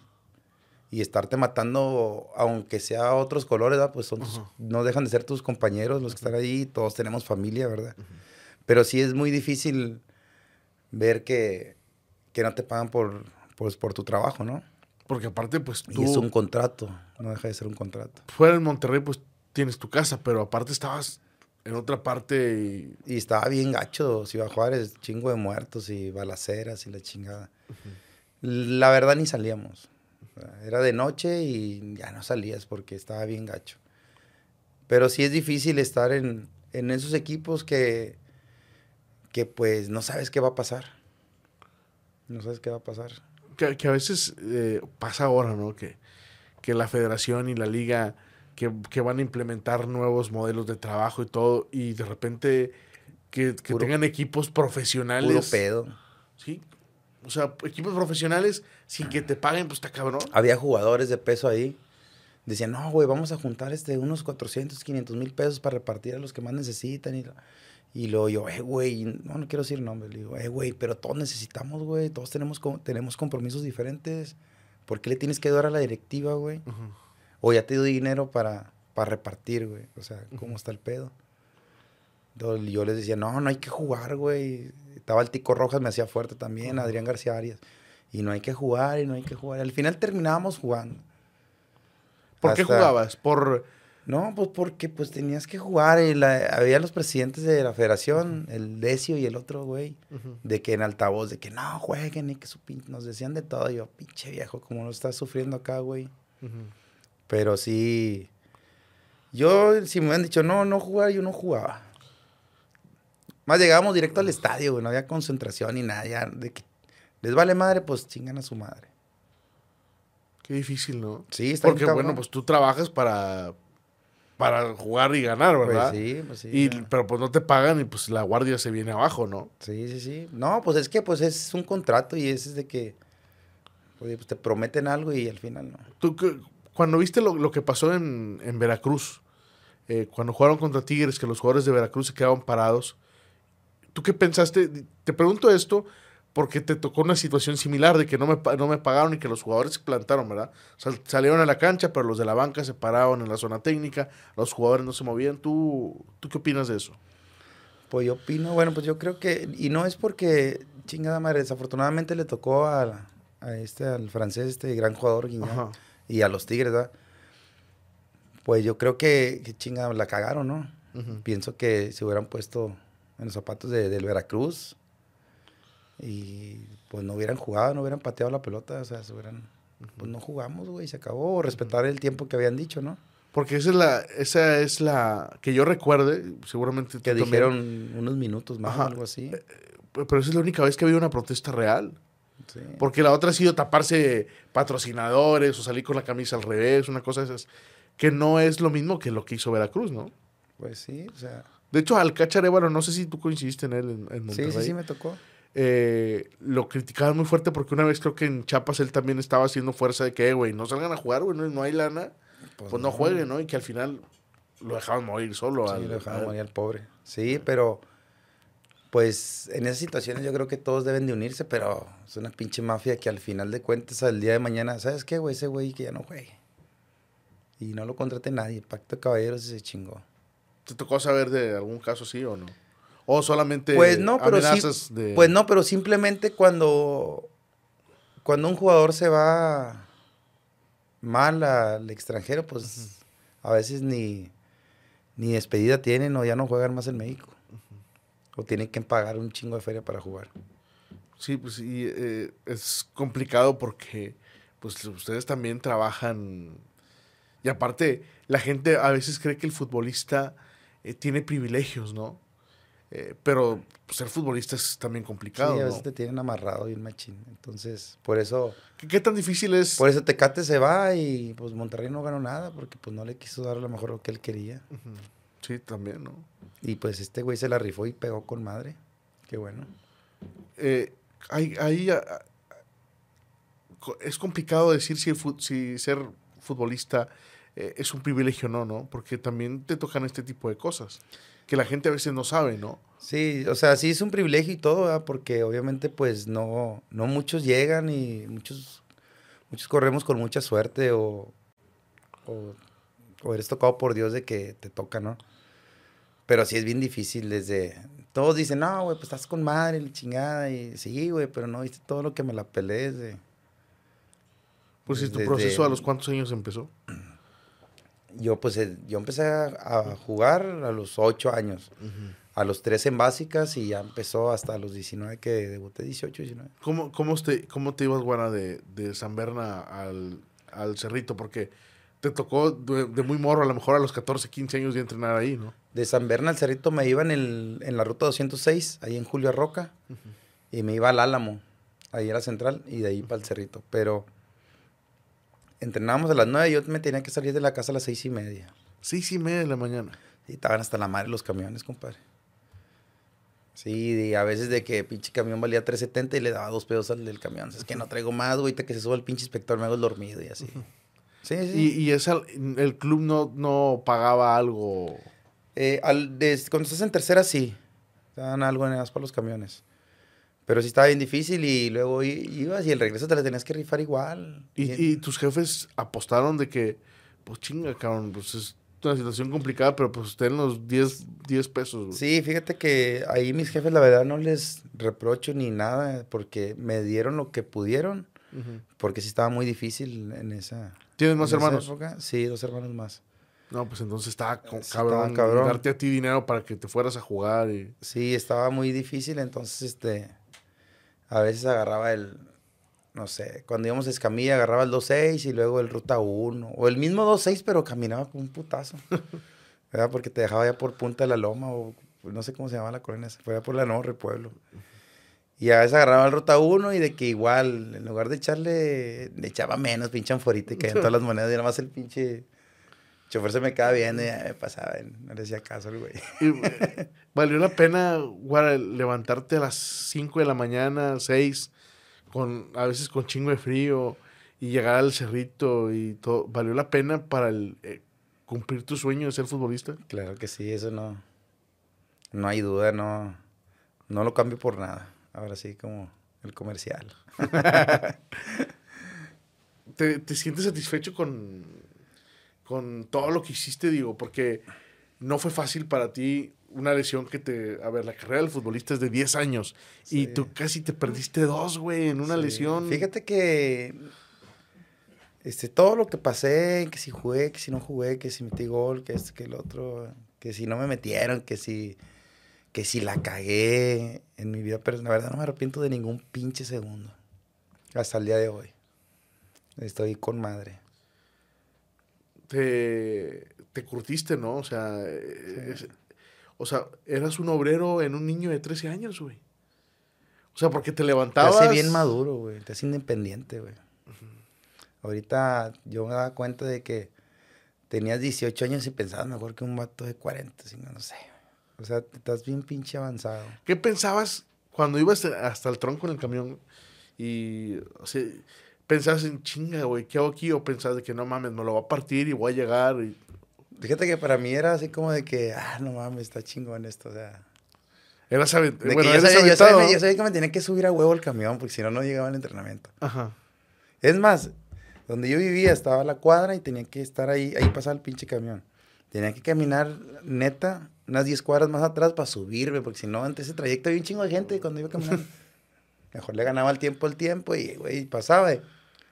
y estarte matando, aunque sea otros colores, ¿verdad? Pues son tus- no dejan de ser tus compañeros los que están ahí, todos tenemos familia, ¿verdad? Pero sí es muy difícil ver que, que no te pagan por, pues, por tu trabajo, ¿no? Porque aparte, pues tú... Y es un contrato, no deja de ser un contrato. Fuera en Monterrey, pues tienes tu casa, pero aparte estabas en otra parte y... y estaba bien gacho, Ciudad Juárez, chingo de muertos y balaceras y la chingada. La verdad ni salíamos. Era de noche y ya no salías porque estaba bien gacho. Pero sí es difícil estar en, en esos equipos que, que pues no sabes qué va a pasar. No sabes qué va a pasar. Que, que a veces eh, pasa ahora, ¿no? Que, que la federación y la liga que, que, van a implementar nuevos modelos de trabajo y todo, y de repente que, que tengan equipos profesionales. Puro pedo. Sí. O sea, equipos profesionales sin que te paguen, pues está cabrón. Había jugadores de peso ahí. Decían, no, güey, vamos a juntar este, unos 400, 500 mil pesos para repartir a los que más necesitan. Y, y luego yo, eh, güey, no, no quiero decir nombres. Le digo, eh, güey, pero todos necesitamos, güey, todos tenemos, tenemos compromisos diferentes. ¿Por qué le tienes que dar a la directiva, güey? Uh -huh. O ya te doy dinero para, para repartir, güey. O sea, ¿cómo está el pedo? Entonces, yo les decía, no, no hay que jugar, güey. Estaba el Tico Rojas, me hacía fuerte también, uh -huh. Adrián García Arias. Y no hay que jugar, y no hay que jugar. Al final terminábamos jugando. ¿Por Hasta, qué jugabas? Por... No, pues porque pues tenías que jugar. Y la, había los presidentes de la federación, uh -huh. el Decio y el otro güey, uh -huh. de que en altavoz, de que no jueguen y que su pin... nos decían de todo. Y yo, pinche viejo, como lo estás sufriendo acá, güey. Uh -huh. Pero sí, yo, si me hubieran dicho no, no jugar, yo no jugaba. Más llegábamos directo al estadio, güey, no había concentración ni nada. Ya, de que les vale madre, pues chingan a su madre. Qué difícil, ¿no? Sí, está Porque, bueno, pues tú trabajas para, para jugar y ganar, ¿verdad? Pues sí, pues sí. Y, pero pues no te pagan y pues la guardia se viene abajo, ¿no? Sí, sí, sí. No, pues es que pues es un contrato y es de que pues te prometen algo y al final no. ¿Tú, cuando viste lo, lo que pasó en, en Veracruz, eh, cuando jugaron contra Tigres, que los jugadores de Veracruz se quedaban parados, ¿tú qué pensaste? Te pregunto esto porque te tocó una situación similar de que no me, no me pagaron y que los jugadores se plantaron, ¿verdad? Sal, salieron a la cancha, pero los de la banca se pararon en la zona técnica, los jugadores no se movían. ¿Tú, ¿tú qué opinas de eso? Pues yo opino, bueno, pues yo creo que, y no es porque, chingada madre, desafortunadamente le tocó a, a este, al francés, este gran jugador Guiñán, y a los Tigres, ¿verdad? Pues yo creo que, que chingada, la cagaron, ¿no? Uh -huh. Pienso que se hubieran puesto en los zapatos de, del Veracruz, y pues no hubieran jugado, no hubieran pateado la pelota, o sea, se hubieran, pues no jugamos, güey, se acabó, respetar el tiempo que habían dicho, ¿no? Porque esa es la, esa es la, que yo recuerde, seguramente. Que dijeron también, unos minutos más, Ajá, algo así. Pero esa es la única vez que ha habido una protesta real. Sí. Porque la otra ha sido taparse patrocinadores o salir con la camisa al revés, una cosa de esas, que no es lo mismo que lo que hizo Veracruz, ¿no? Pues sí, o sea. De hecho, Évaro, no sé si tú coincidiste en él en, en Monterrey. Sí, sí, sí, me tocó eh, lo criticaban muy fuerte porque una vez creo que en Chiapas él también estaba haciendo fuerza de que, güey, no salgan a jugar, güey, no, no, hay lana, pues, pues no, no, jueguen, ¿no? Y que al final lo dejaban morir solo. Sí, al, lo dejaban al... morir al pobre. Sí, pero pues en esas situaciones yo creo que todos deben de unirse, pero es una pinche mafia que al final de cuentas, al día de mañana, ¿sabes qué, güey? Ese güey que ya no juegue. Y no lo contrate nadie, pacto de caballeros y se chingó. ¿Te tocó saber de algún caso así o no? ¿O solamente pues no, pero amenazas de...? Pues no, pero simplemente cuando, cuando un jugador se va mal al extranjero, pues uh -huh. a veces ni, ni despedida tienen o ya no juegan más en México. O tienen que pagar un chingo de feria para jugar. Sí, pues sí, eh, es complicado porque pues ustedes también trabajan y aparte la gente a veces cree que el futbolista eh, tiene privilegios, ¿no? Eh, pero pues, ser futbolista es también complicado. Sí, a veces ¿no? te tienen amarrado y un machín. Entonces, por eso. ¿Qué, ¿Qué, tan difícil es? Por eso Tecate se va y pues Monterrey no ganó nada porque pues no le quiso dar a lo mejor lo que él quería. Uh -huh. Sí, también, ¿no? Y pues este güey se la rifó y pegó con madre. Qué bueno. Eh, ahí, ahí a, a, es complicado decir si, el, si ser futbolista eh, es un privilegio o no, ¿no? Porque también te tocan este tipo de cosas que la gente a veces no sabe, ¿no? Sí, o sea, sí es un privilegio y todo, ¿verdad? porque obviamente pues no, no muchos llegan y muchos, muchos corremos con mucha suerte o, o, o, eres tocado por Dios de que te toca, ¿no? Pero sí es bien difícil desde... Todos dicen, no, güey, pues estás con madre, la chingada, y sí, güey, pero no viste todo lo que me la peleé desde... Pues si tu Desde- proceso a los cuántos años empezó. (clears throat) Yo pues eh, yo empecé a, jugar a los 8 años. A los 13 en básicas y ya empezó hasta los 19 que debuté, 18, 19. ¿Cómo, cómo, te, cómo te ibas, Guara, de, de San Berna al, al Cerrito? Porque te tocó de, de muy morro, a lo mejor a los 14, 15 años de entrenar ahí, ¿no? De San Bernal Cerrito me iba en, el, en la ruta 206, ahí en Julio Roca, y me iba al Álamo, ahí a la central, y de ahí para el Cerrito. Pero entrenábamos a las 9 y yo me tenía que salir de la casa a las seis y media. Seis y media de la mañana. Y estaban hasta la madre los camiones, compadre. Sí, y a veces de que pinche camión valía 3.70 y le daba dos pedos al del camión. Es que no traigo más, güey, que se suba el pinche inspector me hago el dormido y así. Sí, sí. Y, y esa, el club no, no pagaba algo. Eh, al- cuando estás en tercera, sí. Te dan algo en para los camiones. Pero sí estaba bien difícil y luego ibas y el regreso te la tenías que rifar igual. Y, y tus jefes apostaron de que, pues chinga, cabrón, pues es una situación complicada, pero pues ten los 10, 10 pesos. Sí, fíjate que ahí mis jefes, la verdad, no les reprocho ni nada porque me dieron lo que pudieron. Porque sí estaba muy difícil en esa. ¿Tienes más hermanos? época. Sí, dos hermanos más. No, pues entonces estaba con- Sí, cabrón, estaba cabrón. darte a ti dinero para que te fueras a jugar. Y... Sí, estaba muy difícil, entonces este a veces agarraba el no sé, cuando íbamos a Escamilla agarraba el 2.6 y luego el Ruta 1 o el mismo 2.6 pero caminaba con un putazo. (laughs) ¿Verdad? Porque te dejaba ya por Punta de la Loma o no sé cómo se llama la colonia, fue por la Nuevo Pueblo. Y a veces agarraba el Ruta 1 y de que igual, en lugar de echarle, le echaba menos, pinche anforita y caían todas (laughs) las monedas y nada más el pinche chofer se me quedaba viendo y ya me pasaba, no le hacía caso al güey. Y, eh, ¿Valió la pena, Guara, levantarte a las 5 de la mañana, 6, con, a veces con chingo de frío, y llegar al cerrito y todo? ¿Valió la pena para el, eh, cumplir tu sueño de ser futbolista? Claro que sí, eso no, no hay duda, no, no lo cambio por nada. Ahora sí, como el comercial. (laughs) ¿Te, te sientes satisfecho con, con todo lo que hiciste, digo? Porque no fue fácil para ti una lesión que te... A ver, la carrera del futbolista es de 10 años y tú casi te perdiste dos, güey, en una Sí. lesión. Fíjate que este, todo lo que pasé, que si jugué, que si no jugué, que si metí gol, que esto, que el otro, que si no me metieron, que si, que si la cagué en mi vida, pero la verdad no me arrepiento de ningún pinche segundo. Hasta el día de hoy. Estoy con madre. te, te curtiste, ¿no? O sea, es- o sea, eras un obrero en un niño de 13 años, güey. O sea, porque te Te levantabas. hace bien maduro, güey. Te hace independiente, güey. Ahorita yo me daba cuenta de que tenías 18 años y pensabas mejor que un vato de 40, así, no sé. O sea, estás bien pinche avanzado. ¿Qué pensabas cuando ibas hasta el tronco en el camión? Y, o sea, pensabas en chinga, güey, ¿qué hago aquí? O pensabas de que no mames, me lo va a partir y voy a llegar. Y... Fíjate que para mí era así como de que, ah, no mames, está chingón esto, o sea. Que bueno, yo, sabía, yo, sabía, yo sabía que me tenía que subir a huevo el camión, porque si no, no llegaba al entrenamiento. Ajá. Es más, donde yo vivía estaba la cuadra y tenía que estar ahí, ahí pasaba el pinche camión. Tenía que caminar, neta, unas 10 cuadras más atrás para subirme, porque si no, ante ese trayecto había un chingo de gente cuando iba caminando. (laughs) Mejor le ganaba el tiempo el tiempo y, güey, pasaba. y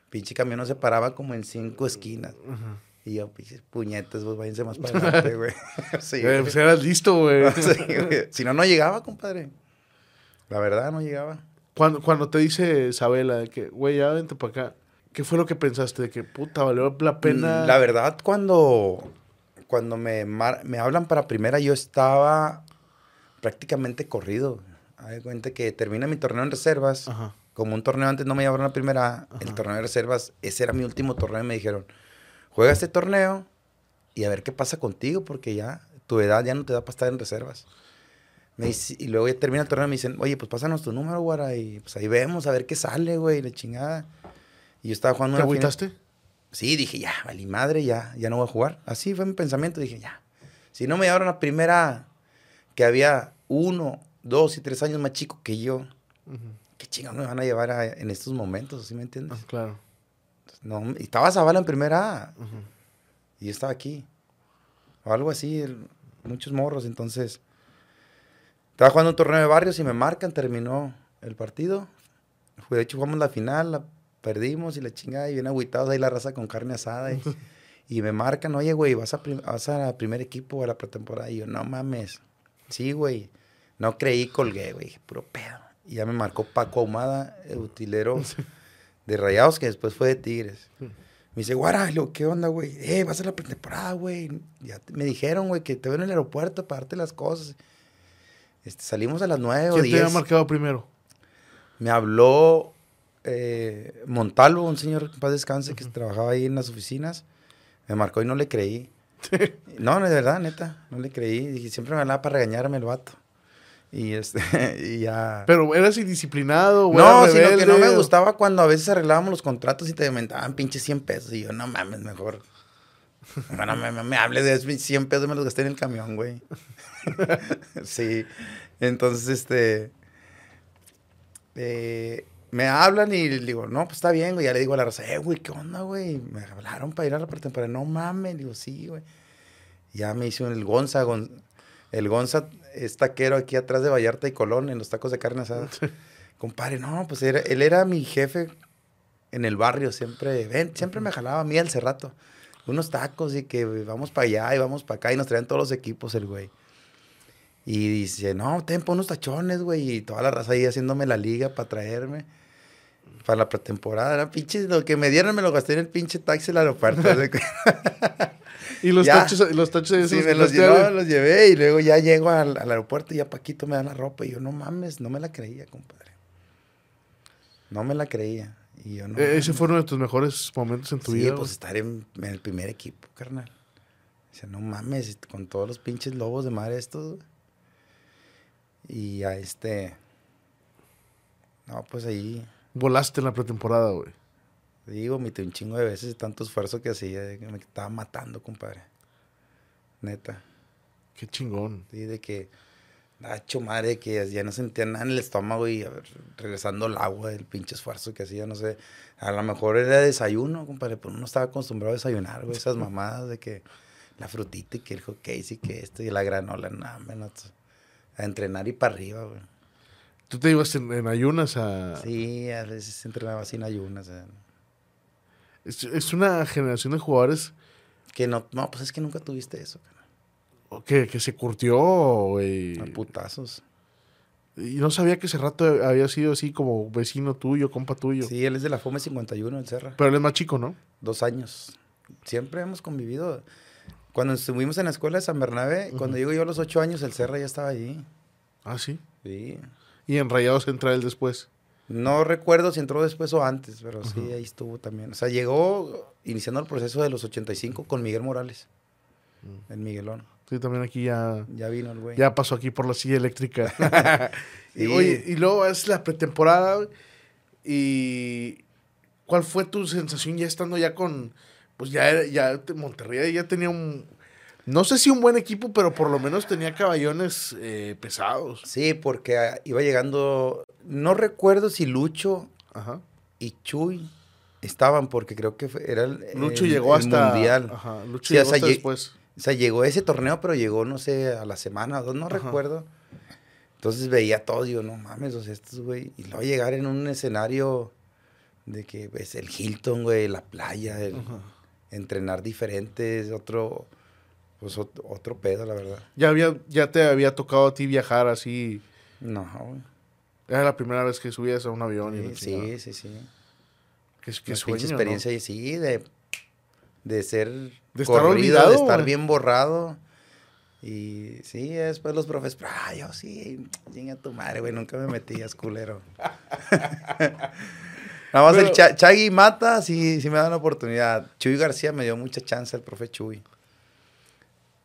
Pinche camión no se paraba como en cinco esquinas. Ajá. Y yo, pinches puñetes, pues váyanse más para adelante, güey. (laughs) sí, güey. pues eras listo, güey. (laughs) Sí, güey. Si no, no llegaba, compadre. La verdad, no llegaba. Cuando, cuando te dice Isabela de que, güey, ya vente para acá, ¿qué fue lo que pensaste? De que, puta, valió la pena. La verdad, cuando, cuando me, me hablan para primera, yo estaba prácticamente corrido. De cuenta que termina mi torneo en reservas. Ajá. Como un torneo antes no me llevaron a primera, el Ajá. torneo de reservas, ese era mi último torneo y me dijeron, juega este torneo y a ver qué pasa contigo, porque ya tu edad ya no te da para estar en reservas. Me dice- y luego ya termina el torneo y me dicen, oye, pues pásanos tu número, güera, y pues ahí vemos a ver qué sale, güey, la chingada. Y yo estaba jugando ¿Te una final- agüitaste? Sí, dije, ya, vale madre, ya, ya no voy a jugar. Así fue mi pensamiento, dije, ya. Si no me llevaron a primera, que había uno, dos y tres años más chico que yo. ¿qué chingados me van a llevar a- en estos momentos? ¿Sí me entiendes? Ah, claro. No, estaba Zavala en primera A, Ujú. y yo estaba aquí. O algo así, el- muchos morros, entonces. Estaba jugando un torneo de barrios y me marcan, terminó el partido. Fue, de hecho, jugamos la final, la perdimos y la chingada, y bien agüitados ahí la raza con carne asada. Y, (laughs) y me marcan, oye, güey, vas a, vas a primer equipo a la pretemporada. Y yo, no mames. Sí, güey. No creí, colgué, güey. Puro pedo. Y ya me marcó Paco Ahumada, el utilero de Rayados, que después fue de Tigres. Me dice, guara, ¿qué onda, güey? Eh, vas a la pretemporada, güey. Ya te- me dijeron, güey, que te veo en el aeropuerto para darte las cosas. Este, salimos a las nueve o ¿Quién te había diez. marcado primero? Me habló eh, Montalvo, un señor que paz descanse, que trabajaba ahí en las oficinas. Me marcó y no le creí. (laughs) no, no, de verdad, neta, no le creí. Dije, siempre me hablaba para regañarme el vato. Y, este, (laughs) y ya... Pero eras indisciplinado, güey. no, sino que no me gustaba cuando a veces arreglábamos los contratos y te mentaban pinches 100 pesos. Y yo, no mames, mejor. (laughs) Bueno, me, me, me hables de esos 100 pesos, me los gasté en el camión, güey. sí. Entonces, este. eh, me hablan y le digo, no, pues está bien, güey. Ya le digo a la raza, eh, güey, ¿qué onda, güey? Me hablaron para ir a la pretemporada. No mames, digo, sí, güey. Ya me hizo el Gonza, Gon- el Gonza es taquero aquí atrás de Vallarta y Colón, en los tacos de carne asada. (laughs) Compadre, no, pues era- él era mi jefe en el barrio, siempre, ven, siempre me jalaba a mí al cerrato. Unos tacos y que vamos para allá y vamos para acá y nos traían todos los equipos el güey. Y dice, no, ten, pon unos tachones, güey. Y toda la raza ahí haciéndome la liga para traerme. Para la pretemporada. Era pinche, lo que me dieron me lo gasté en el pinche taxi del aeropuerto. (laughs) Y los Ya. tachos, los tachos esos Sí, me los, llevaba, los llevé y luego ya llego al, al aeropuerto y ya Paquito me da la ropa. Y yo, no mames, no me la creía, compadre. No me la creía. Y yo, no. Eh, Ese fue uno de tus mejores momentos en tu Sí, vida. pues güey. estar en, en el primer equipo, carnal. Dice, no mames, con todos los pinches lobos de mar estos. Y a este. No, pues ahí. Volaste en la pretemporada, güey. Digo, vomité un chingo de veces tanto esfuerzo que hacía, me estaba matando, compadre. Neta. Qué chingón. Sí, de que, Nacho, madre, que ya no sentía nada en el estómago y a ver, regresando al agua del pinche esfuerzo que hacía, no sé. A lo mejor era desayuno, compadre, pero uno estaba acostumbrado a desayunar, güey, esas (laughs) mamadas de que la frutita y que el hot cakes y que esto y la granola, nada, menos. A entrenar y para arriba, güey. Tú te ibas en, en ayunas a... Sí, a veces entrenaba sin ayunas. eh. Es, es una generación de jugadores Que no, no, pues es que nunca tuviste eso, que, que se curtió, güey. A putazos. Y no sabía que ese rato había sido así como vecino tuyo, compa tuyo. Sí, él es de la FOME 51, el Serra. Pero él es más chico, ¿no? dos años. Siempre hemos convivido. Cuando estuvimos en la escuela de San Bernabé, cuando llego yo a los ocho años, el Serra ya estaba allí. Ah, sí. Sí. Y en Rayados entra él después. No recuerdo si entró después o antes, pero sí, ahí estuvo también. O sea, llegó iniciando el proceso de los 85 con Miguel Morales. El Miguelón. Sí, también aquí ya, Ya vino el güey. ya pasó aquí por la silla eléctrica. (laughs) y, oye, y luego es la pretemporada. güey, ¿Y cuál fue tu sensación ya estando ya con... Pues ya, era- ya te- Monterrey ya tenía un... No sé si un buen equipo, pero por lo menos tenía caballones eh, pesados. Sí, porque ah, iba llegando. No recuerdo si Lucho Ajá. y Chuy estaban, porque creo que fue- era el, Lucho el- llegó el hasta... Mundial. Ajá, Lucho Sí, llegó o sea, hasta después. O sea, llegó ese torneo, pero llegó, no sé, a la semana o dos, no Ajá. recuerdo. Entonces veía todo, digo, no mames, o sea, estos, güey. Y luego llegar en un escenario de que, ves, el Hilton, güey, la playa, el- entrenar diferentes, otro, pues ot- otro pedo, la verdad. Ya, había, ya te había tocado a ti viajar así. No, güey. Era la primera vez que subías a un avión. y Sí, chingada. sí, sí, sí. Qué, qué sueño, ¿no? experiencia, y sí, de, de ser De estar olvidado, de estar bien borrado. Y sí, después los profes, ah, yo sí, chinga tu madre, güey, nunca me metías, culero. (laughs) Nada más el Pero- Cha- Chagui Mata, sí, sí me dan la oportunidad. Chuy García me dio mucha chance, el profe Chuy.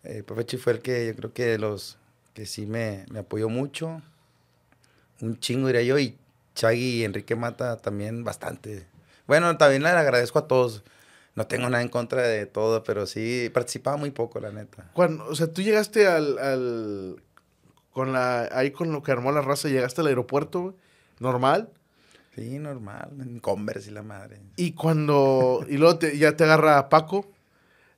El profe Chuy fue el que yo creo que de los que sí me, me apoyó mucho. Un chingo, diría yo, y Chagui y Enrique Mata también bastante. Bueno, también le agradezco a todos. No tengo nada en contra de todo, pero sí participaba muy poco, la neta. Cuando, o sea, tú llegaste al, al- con la, ahí con lo que armó la raza, llegaste al aeropuerto, normal, Sí, normal, en Converse y la madre. y cuando, y luego te- ya te agarra Paco,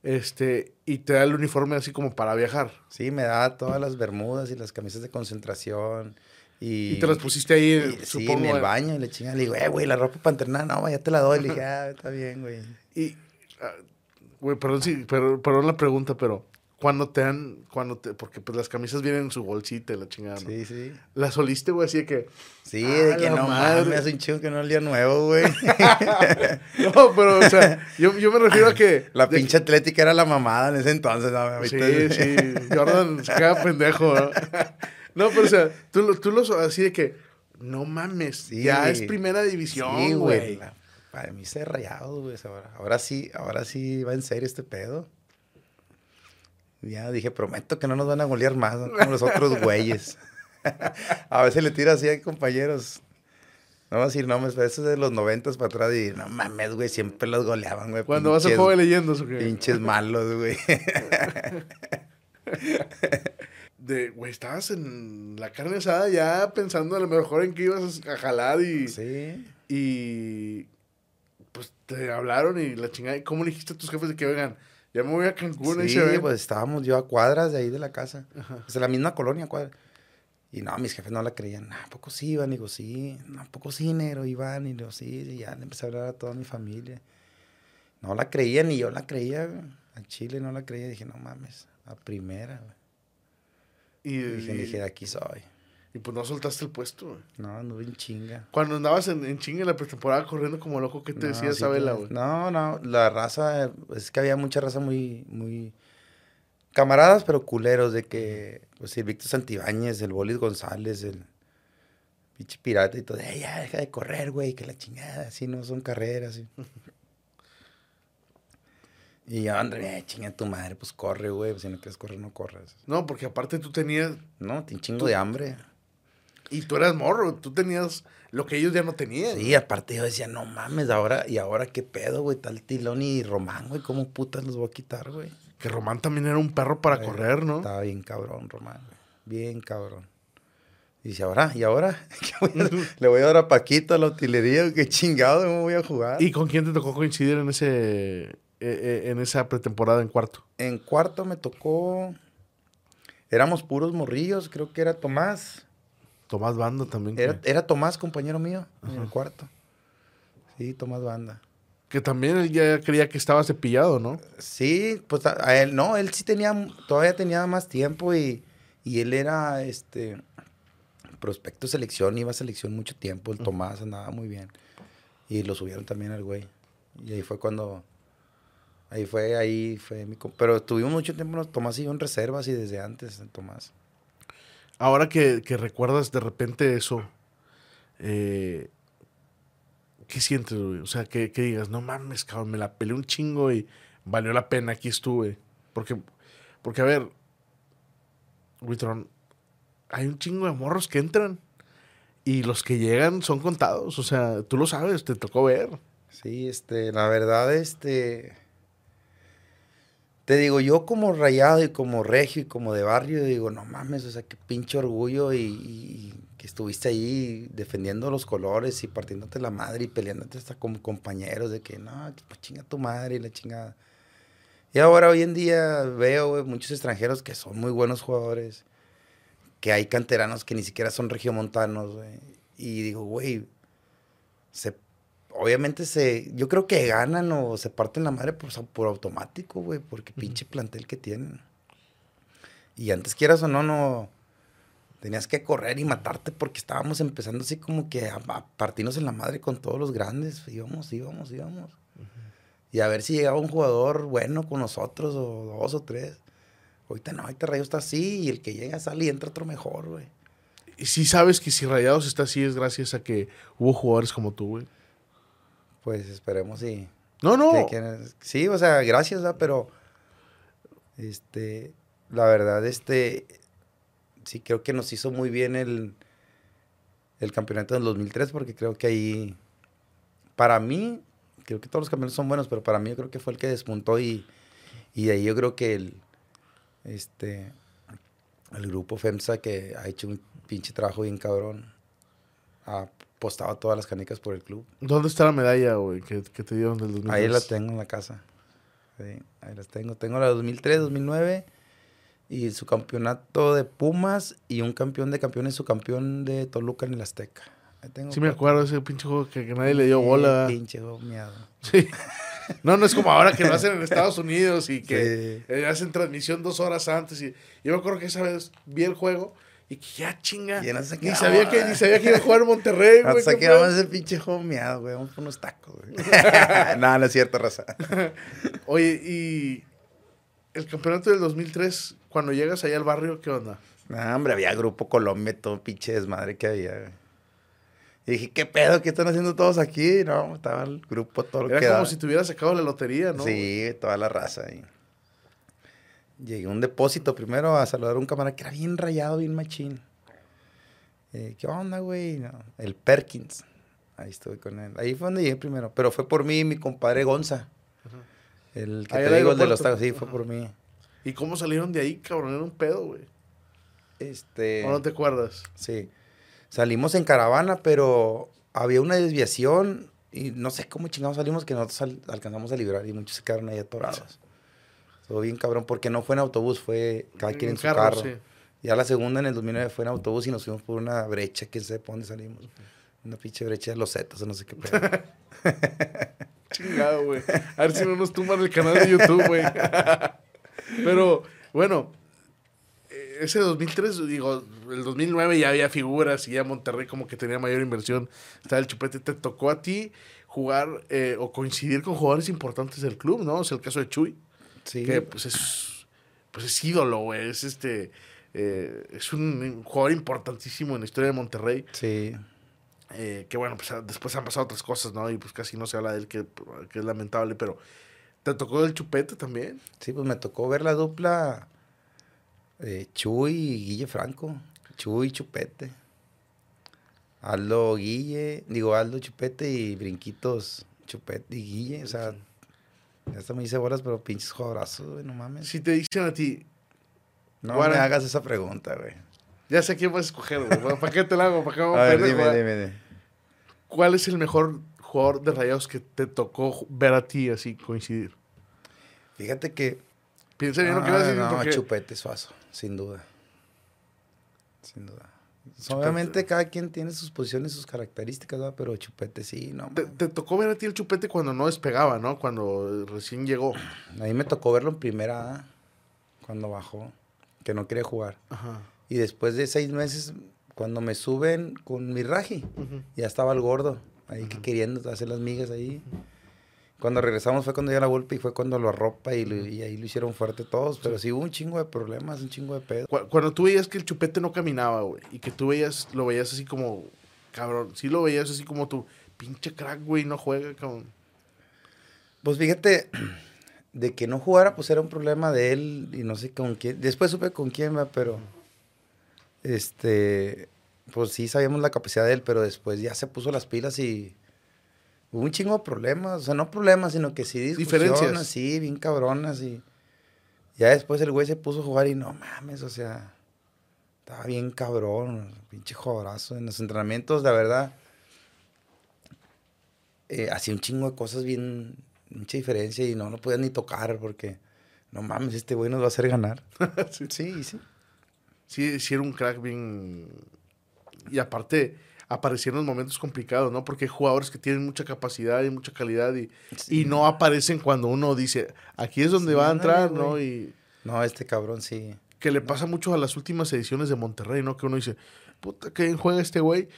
este, y te da el uniforme así como para viajar. Sí, me daba todas las bermudas y las camisas de concentración Y, te las pusiste ahí, y, Sí, en el baño, y le chingada. Le digo, eh, güey, la ropa para entrenar, no, ya te la doy. Le dije, ah, está bien, güey. Y, ah, güey, perdón, sí, pero, perdón la pregunta, pero cuando te han, cuando te, porque pues las camisas vienen en su bolsita la chingada, ¿no? Sí, sí. ¿Las oliste, güey, así de que? Sí, de que no mames, me hace un chingo que no olía nuevo, güey. (laughs) (laughs) no, pero, o sea, yo, yo me refiero a que... (laughs) La pinche atlética era la mamada en ese entonces, ¿no? Sí, sí, Jordan se queda pendejo, ¿no? no, pero, o sea, tú, tú los, así de que, no mames, ya es primera división, sí, güey. Para mí se rayado, güey, ahora. Ahora sí, ahora sí va en serio este pedo. Ya dije, prometo que no nos van a golear más como los otros güeyes. (laughs) a veces le tiro así a compañeros. No voy a decir nombres, pero eso es de los noventas para atrás y no mames, güey, siempre los goleaban, güey. Cuando vas a juego leyendo, qué? Pinches malos, güey. (laughs) de, güey, estabas en la carne asada ya pensando a lo mejor en que ibas a jalar y. Sí. Y. Pues te hablaron y la chingada. ¿Cómo le dijiste a tus jefes de que vengan? Ya me voy a Cancún. Sí, pues estábamos yo a cuadras de ahí de la casa. Ajá. Es la misma colonia, cuadra. Y no, mis jefes no la creían. ¿A poco sí iban? Y digo, sí. ¿A poco sí, negro? Iban. Y digo, sí. Y ya le empecé a hablar a toda mi familia. No la creían y yo la creía. A Chile no la creía. Dije, no mames. A primera, Y, dije, dije, de aquí soy. Y pues no soltaste el puesto, güey. No, no en chinga. Cuando andabas en, en chinga en la pretemporada corriendo como loco, ¿qué te decía Isabela, güey? No, no, la raza, es que había mucha raza muy, muy camaradas, pero culeros, de que, pues el Víctor Santibáñez, el Bolis González, el pinche pirata y todo, eh, ya deja de correr, güey, que la chingada, así no son carreras. Y (laughs) yo, André, chinga tu madre, pues corre, güey, pues si no quieres correr, no corres. No, porque aparte tú tenías... No, tienes chingo de hambre. Y tú eras morro, tú tenías lo que ellos ya no tenían. Sí, aparte yo decía, no mames, ahora, ¿y ahora qué pedo, güey? Tal Tilón y Román, güey, ¿cómo putas los voy a quitar, güey? Que Román también era un perro para correr, ¿no? Estaba bien cabrón, Román, güey. Bien cabrón. Y dice, ¿ahora? ¿Y ahora? (laughs) (laughs) ¿Le voy a dar a Paquito a la utilería? ¿Qué chingado me voy a jugar? ¿Y con quién te tocó coincidir en ese eh, eh, en esa pretemporada en cuarto? En cuarto me tocó... Éramos puros morrillos, creo que era Tomás. Tomás Banda también. Era, Tomás, compañero mío, en el cuarto. Sí, Tomás Banda. Que también él ya creía que estaba cepillado, ¿no? Sí, pues a, él, no, él sí tenía, todavía tenía más tiempo y, él era, este, prospecto selección, iba a selección mucho tiempo, el Tomás andaba muy bien. Y lo subieron también al güey. Y ahí fue cuando, ahí fue, ahí fue mi... Pero tuvimos mucho tiempo, Tomás y yo en reservas y desde antes, Tomás. Ahora que, recuerdas de repente eso, eh, ¿qué sientes, güey? O sea, que, digas, no mames, cabrón, me la peleé un chingo y valió la pena, aquí estuve. Porque, porque a ver, Witron, hay un chingo de morros que entran y los que llegan son contados. O sea, tú lo sabes, te tocó ver. Sí, este, la verdad, este te digo, yo como rayado y como regio y como de barrio, digo, no mames, o sea, qué pinche orgullo y, que estuviste ahí defendiendo los colores y partiéndote la madre y peleándote hasta como compañeros de que, no, pues chinga tu madre y la chingada. Y ahora, hoy en día, veo muchos extranjeros que son muy buenos jugadores, que hay canteranos que ni siquiera son regiomontanos, güey. Y digo, güey, se obviamente se, yo creo que ganan o se parten la madre por, por automático, güey, porque pinche plantel que tienen. Y antes quieras o no, no, tenías que correr y matarte porque estábamos empezando así como que a, partirnos en la madre con todos los grandes. Íbamos, íbamos, íbamos. Y a ver si llegaba un jugador bueno con nosotros o dos o tres. Ahorita no, ahorita Rayados está así y el que llega sale y entra otro mejor, güey. Y si sabes que si Rayados está así es gracias a que hubo jugadores como tú, güey. Pues esperemos y... No, no. sí, o sea, gracias, pero este, la verdad, este, sí creo que nos hizo muy bien el, el campeonato del 2003 porque creo que ahí, para mí, creo que todos los campeonatos son buenos, pero para mí yo creo que fue el que despuntó y, y de ahí yo creo que el, este, el grupo FEMSA que ha hecho un pinche trabajo bien cabrón, ha apostaba todas las canicas por el club. ¿Dónde está la medalla, güey, que, te dieron del 2003? Ahí la tengo en la casa. Sí, ahí las tengo. Tengo la 2003, 2009 y su campeonato de Pumas y un campeón de campeones, su campeón de Toluca en el Azteca. Ahí tengo Sí me acuerdo ese pinche juego que, que nadie le dio Sí, bola. Pinche juego miado. Sí. No, no es como ahora que lo hacen en Estados Unidos y que Sí. eh, hacen transmisión dos horas antes. Y yo me acuerdo que esa vez vi el juego y que ya chinga. Y no sé qué Ni sabía, que, ni sabía que iba a jugar Monterrey, güey. Hasta qué que pedo. vamos a ese pinche juego miado, güey. Vamos por unos tacos, güey. (laughs) no, no es cierto, raza. (laughs) Oye, y el campeonato del 2003, cuando llegas allá al barrio, ¿qué onda? No, hombre, había Grupo Colombia, todo pinche desmadre que había, güey. Y dije, ¿qué pedo? ¿Qué están haciendo todos aquí? No, estaba el grupo todo lo Era que como daba. si te hubieras sacado la lotería, ¿no? Sí, toda la raza ahí. Llegué a un depósito primero a saludar a un camarada que era bien rayado, bien machín. Eh, ¿Qué onda, güey? No, el Perkins. Ahí estuve con él. Ahí fue donde llegué primero. Pero fue por mí y mi compadre Gonza. El que Ahí te digo, el de los tacos. Sí, fue por mí. ¿Y cómo salieron de ahí, cabrón? Era un pedo, güey. Este... ¿O no te acuerdas? Sí. Salimos en caravana, pero había una desviación y no sé cómo chingados salimos que nosotros alcanzamos a librar y muchos se quedaron ahí atorados. Todo bien cabrón, porque no fue en autobús, fue cada quien en, su carro. sí. Ya la segunda en el 2009 fue en autobús y nos fuimos por una brecha, que sé por dónde salimos. Una pinche brecha de los zetas o no sé qué pedo. (laughs) Chingado, güey. A ver si no nos tumban el canal de YouTube, güey. (laughs) Pero, bueno, eh, ese 2003, digo, el 2009 ya había figuras y ya Monterrey como que tenía mayor inversión. Estaba el chupete. ¿Te tocó a ti jugar eh, o coincidir con jugadores importantes del club, no? Es el caso de Chuy, Sí, que pues es, pues es ídolo, güey. Es este... eh, es un jugador importantísimo en la historia de Monterrey. sí. Eh, que bueno, pues después han pasado otras cosas, ¿no? Y pues casi no se habla de él, que, que es lamentable, pero ¿te tocó el chupete también? Sí, pues me tocó ver la dupla eh, Chuy y Guille Franco. Chuy Chupete. Aldo Guille, digo Aldo Chupete y Brinquitos Chupete y Guille. O sea, ya hasta me hice bolas, pero pinches jugadorazos, güey, no mames. Si te dicen a ti, no Guara. me hagas esa pregunta, güey. ya sé quién vas a escoger, güey. ¿Para qué te la hago? ¿Para qué vamos A ver, pendejo, dime, dime, dime. ¿Cuál es el mejor jugador de Rayados que te tocó ver a ti así coincidir? Fíjate que... Piensa bien lo que vas a Ah, decir. no, porque- Chupete Suazo, sin duda. Sin duda. Obviamente cada quien tiene sus posiciones, sus características, ¿verdad? pero Chupete sí, no. te, tocó ver a ti el chupete cuando no despegaba, ¿no? Cuando eh, recién llegó. A mí me tocó verlo en primera A, cuando bajó, que no quería jugar. Ajá. Y después de seis meses, cuando me suben con mi raji, ya estaba el gordo, ahí que queriendo hacer las migas ahí. Cuando regresamos fue cuando dio la golpe y fue cuando lo arropa y, lo- y ahí lo hicieron fuerte todos. Pero sí hubo un chingo de problemas, un chingo de pedo. Cu- Cuando tú veías que el chupete no caminaba, güey, y que tú veías, lo veías así como, cabrón, sí lo veías así como tu pinche crack, güey, no juega, cabrón. Pues fíjate, (clears throat) de que no jugara, pues era un problema de él y no sé con quién. Después supe con quién, va, pero. Este. Pues sí sabíamos la capacidad de él, pero después ya se puso las pilas y. Hubo un chingo de problemas. O sea, no problemas, sino que sí discusiones, sí, bien cabronas. Y ya después el güey se puso a jugar y no mames, o sea. Estaba bien cabrón, pinche jugadorazo. En los entrenamientos, la verdad. eh, hacía un chingo de cosas bien, mucha diferencia y no lo podías ni tocar porque, no mames, este güey nos va a hacer ganar. (laughs) sí. Sí, sí. sí, sí era un crack bien... Y aparte, aparecieron en momentos complicados, ¿no? Porque hay jugadores que tienen mucha capacidad y mucha calidad y, Sí. y no aparecen cuando uno dice, aquí es donde Sí, va a entrar, ¿no? Y No, este cabrón sí. que le pasa mucho a las últimas ediciones de Monterrey, ¿no? Que uno dice, puta, que bien juega este güey,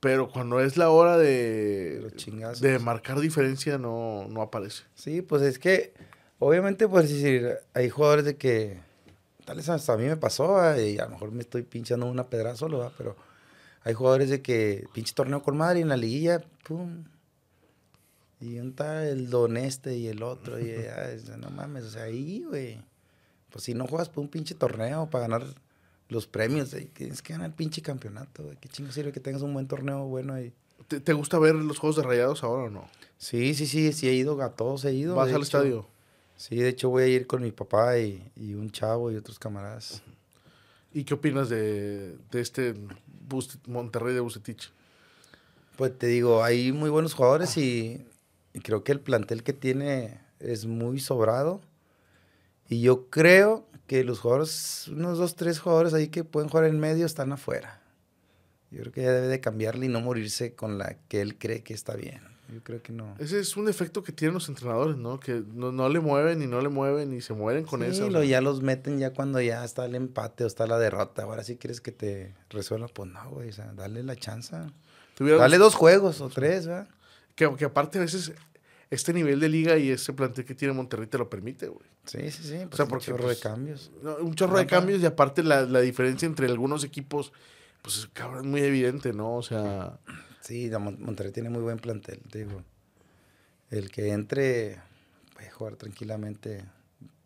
pero cuando es la hora de, Los chingazos. de marcar diferencia, no, no aparece. Sí, pues es que, obviamente, pues decir, hay jugadores de que, tal vez hasta a mí me pasó, ah, y a lo mejor me estoy pinchando una pedra solo, ¿va? pero hay jugadores de que, pinche torneo con madre, y en la liguilla, pum. Y un está el don este y el otro, y (laughs) ya, no mames, o sea, ahí, güey. Pues si no juegas por un pinche torneo para ganar los premios, ahí tienes que ganar el pinche campeonato, güey. Qué chingo sirve que tengas un buen torneo bueno ahí. ¿Te, te gusta ver los juegos de Rayados ahora o no? Sí, sí, sí, sí he ido, a todos he ido. ¿Vas al hecho. estadio? Sí, de hecho voy a ir con mi papá y, y un chavo y otros camaradas. ¿Y qué opinas de, de este Monterrey de Bucetich? Pues te digo, hay muy buenos jugadores y, y creo que el plantel que tiene es muy sobrado. Y yo creo que los jugadores, unos dos, tres jugadores ahí que pueden jugar en medio están afuera. Yo creo que ya debe de cambiarle y no morirse con la que él cree que está bien. Yo creo que no. Ese es un efecto que tienen los entrenadores, ¿no? Que no, no le mueven y no le mueven y se mueren con Sí, eso. lo, ya los meten ya cuando ya está el empate o está la derrota. Ahora sí quieres que te resuelva, pues no, güey. O sea, dale la chance. ¿Te hubiera Dale dos juegos o tres, ¿verdad? Que, que aparte a veces este nivel de liga y ese plantel que tiene Monterrey te lo permite, güey. Sí, sí, sí. Pues sea, un porque, chorro pues, de cambios. No, Un chorro de cambios y aparte la, la diferencia entre algunos equipos, pues es cabrón, muy evidente, ¿no? O sea, Sí, Monterrey tiene muy buen plantel, te digo. El que entre puede jugar tranquilamente,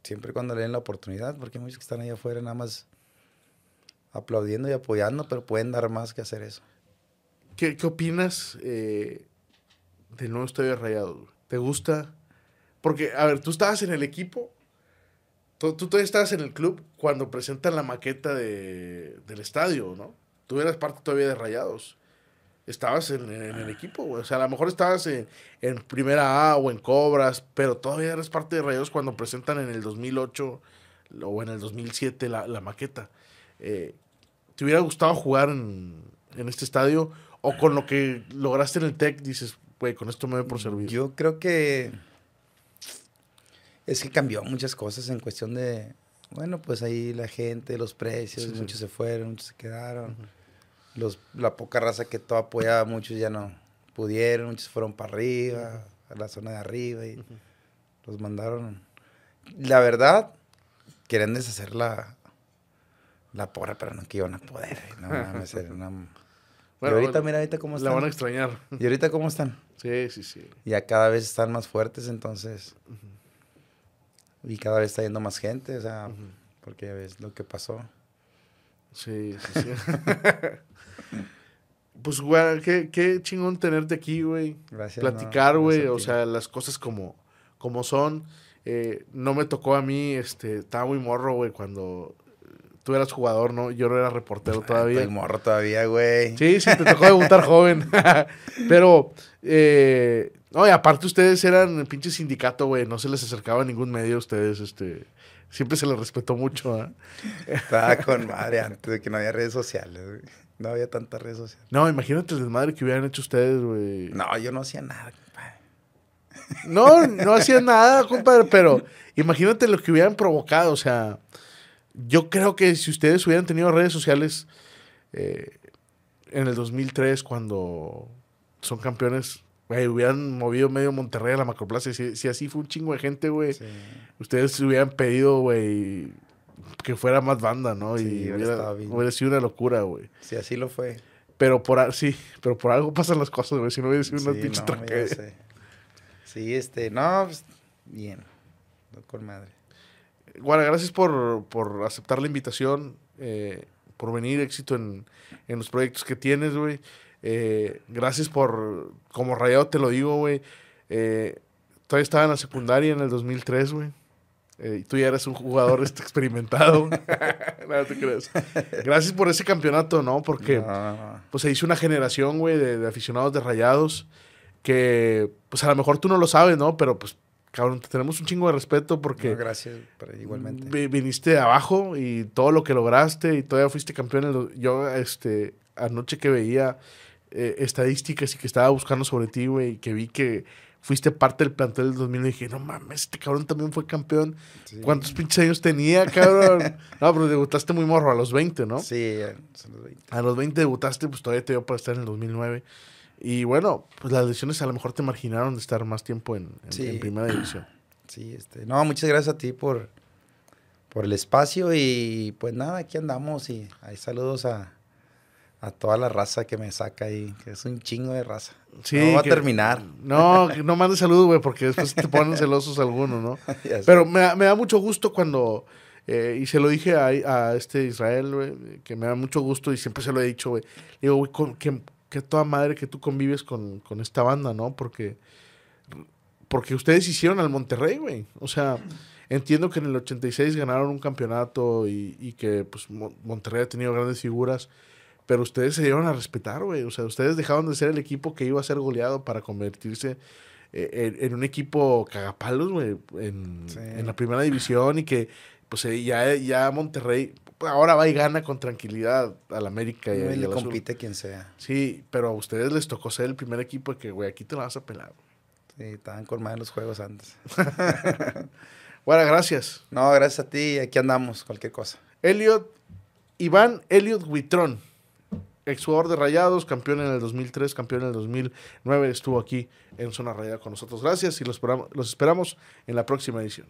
siempre cuando le den la oportunidad, porque hay muchos que están ahí afuera nada más aplaudiendo y apoyando, pero pueden dar más que hacer eso. ¿qué, qué opinas eh, de Rayados? güey? ¿Te gusta? Porque, a ver, tú estabas en el equipo, tú, todavía estabas en el club cuando presentan la maqueta de, del estadio, ¿no? Tú eras parte todavía de Rayados. Estabas en, en el equipo, güey. O sea, a lo mejor estabas en, en Primera A o en Cobras, pero todavía eres parte de Rayados cuando presentan en el 2008 o en el 2007 la, la maqueta. Eh, ¿Te hubiera gustado jugar en, en este estadio? ¿O con lo que lograste en el TEC dices, güey, con esto me doy por servir? Yo creo que es que cambió muchas cosas en cuestión de, bueno, pues ahí la gente, los precios, Sí, sí. muchos se fueron, muchos se quedaron. Los, la poca raza que todo apoyaba, muchos ya no pudieron, muchos fueron para arriba, a la zona de arriba y los mandaron. La verdad, quieren deshacer la, la porra, pero no que iban a poder. No mames, una- (laughs) Bueno, y ahorita, bueno, mira, ahorita cómo La van a están. extrañar. ¿Y ahorita cómo están? Sí, sí, sí. Ya cada vez están más fuertes, entonces. Y cada vez está yendo más gente, o sea, porque ya ves lo que pasó. Sí, sí, sí. (laughs) pues, güey, qué, qué chingón tenerte aquí, güey. Gracias. no, Platicar, gracias güey, o sea, las cosas como, como son. Eh, no me tocó a mí, este, estaba muy morro, güey, cuando tú eras jugador, ¿no? Yo no era reportero (laughs) todavía. Estoy morro todavía, güey. Sí, sí, te tocó debutar joven. (laughs) Pero, eh, no, y aparte ustedes eran pinche sindicato, güey. No se les acercaba a ningún medio a ustedes, este. Siempre se les respetó mucho, ¿ah? Estaba con madre antes de que no había redes sociales, güey. No había tantas redes sociales. No, imagínate el desmadre que hubieran hecho ustedes, güey. No, yo no hacía nada, compadre. No, no hacían nada, compadre, pero imagínate lo que hubieran provocado. O sea, yo creo que si ustedes hubieran tenido redes sociales eh, en el 2003, cuando son campeones, güey, hubieran movido medio Monterrey a la macroplaza. Si, si así fue un chingo de gente, güey, Sí. ustedes hubieran pedido, güey, que fuera más banda, ¿no? Sí, y hubiera sido una locura, güey. Sí, así lo fue. Pero por, sí, pero por algo pasan las cosas, güey. Si no hubiera sido una Sí, pinche no, tragedia. Sí, este, no, pues, bien. No, Con madre. Guara, gracias por, por aceptar la invitación, eh, por venir, éxito en, en los proyectos que tienes, güey. Eh, gracias por, como rayado te lo digo, güey. Eh, todavía estaba en la secundaria en el 2003, güey. Eh, y tú ya eres un jugador este, experimentado. (laughs) no te creas. Gracias por ese campeonato, ¿no? Porque No, no, no. pues se hizo una generación, güey, de, de aficionados de rayados que, pues a lo mejor tú no lo sabes, ¿no? Pero pues, cabrón, te tenemos un chingo de respeto porque gracias, pero igualmente. vi- viniste de abajo y todo lo que lograste y todavía fuiste campeón. en Yo, este, anoche que veía eh, estadísticas y que estaba buscando sobre ti, güey, y que vi que fuiste parte del plantel del 2000, dije, no mames, este cabrón también fue campeón. Sí. ¿Cuántos pinches años tenía, cabrón? (laughs) no, pero debutaste muy morro, a los 20, ¿no? Sí, son los 20. A los 20 debutaste, pues todavía te dio para estar en el 2009. Y bueno, pues las lesiones a lo mejor te marginaron de estar más tiempo en, en- Sí. en primera división. (clears throat) Sí, este, no, muchas gracias a ti por, por el espacio y pues nada, aquí andamos y hay saludos a, a toda la raza que me saca ahí, que es un chingo de raza. Sí, no va que- a terminar. No, no mandes saludos, güey, porque después te ponen (laughs) celosos algunos, ¿no? (laughs) Pero me, da- me da mucho gusto cuando, eh, y se lo dije a, a este Israel, güey, que me da mucho gusto y siempre se lo he dicho, güey. Digo, güey, con- que, que toda madre que tú convives con, con esta banda, ¿no? Porque, porque ustedes hicieron al Monterrey, güey. O sea, entiendo que en el 86 ganaron un campeonato y, y que pues, Mon- Monterrey ha tenido grandes figuras. Pero ustedes se dieron a respetar, güey. O sea, ustedes dejaron de ser el equipo que iba a ser goleado para convertirse eh, en, en un equipo cagapalos, güey, en, Sí. en la primera división y que pues eh, ya, ya Monterrey ahora va y gana con tranquilidad al América. Y, y y le compite quien sea. Sí, pero a ustedes les tocó ser el primer equipo que, güey, aquí te la vas a pelar. Sí, estaban colmados los juegos antes. (laughs) Bueno, gracias. No, gracias a ti. Aquí andamos, cualquier cosa. Elliot, Iván Elliot Huitrón, exjugador de Rayados, campeón en el 2003, campeón en el 2009, estuvo aquí en Zona Rayada con nosotros. Gracias y los esperamos, los esperamos en la próxima edición.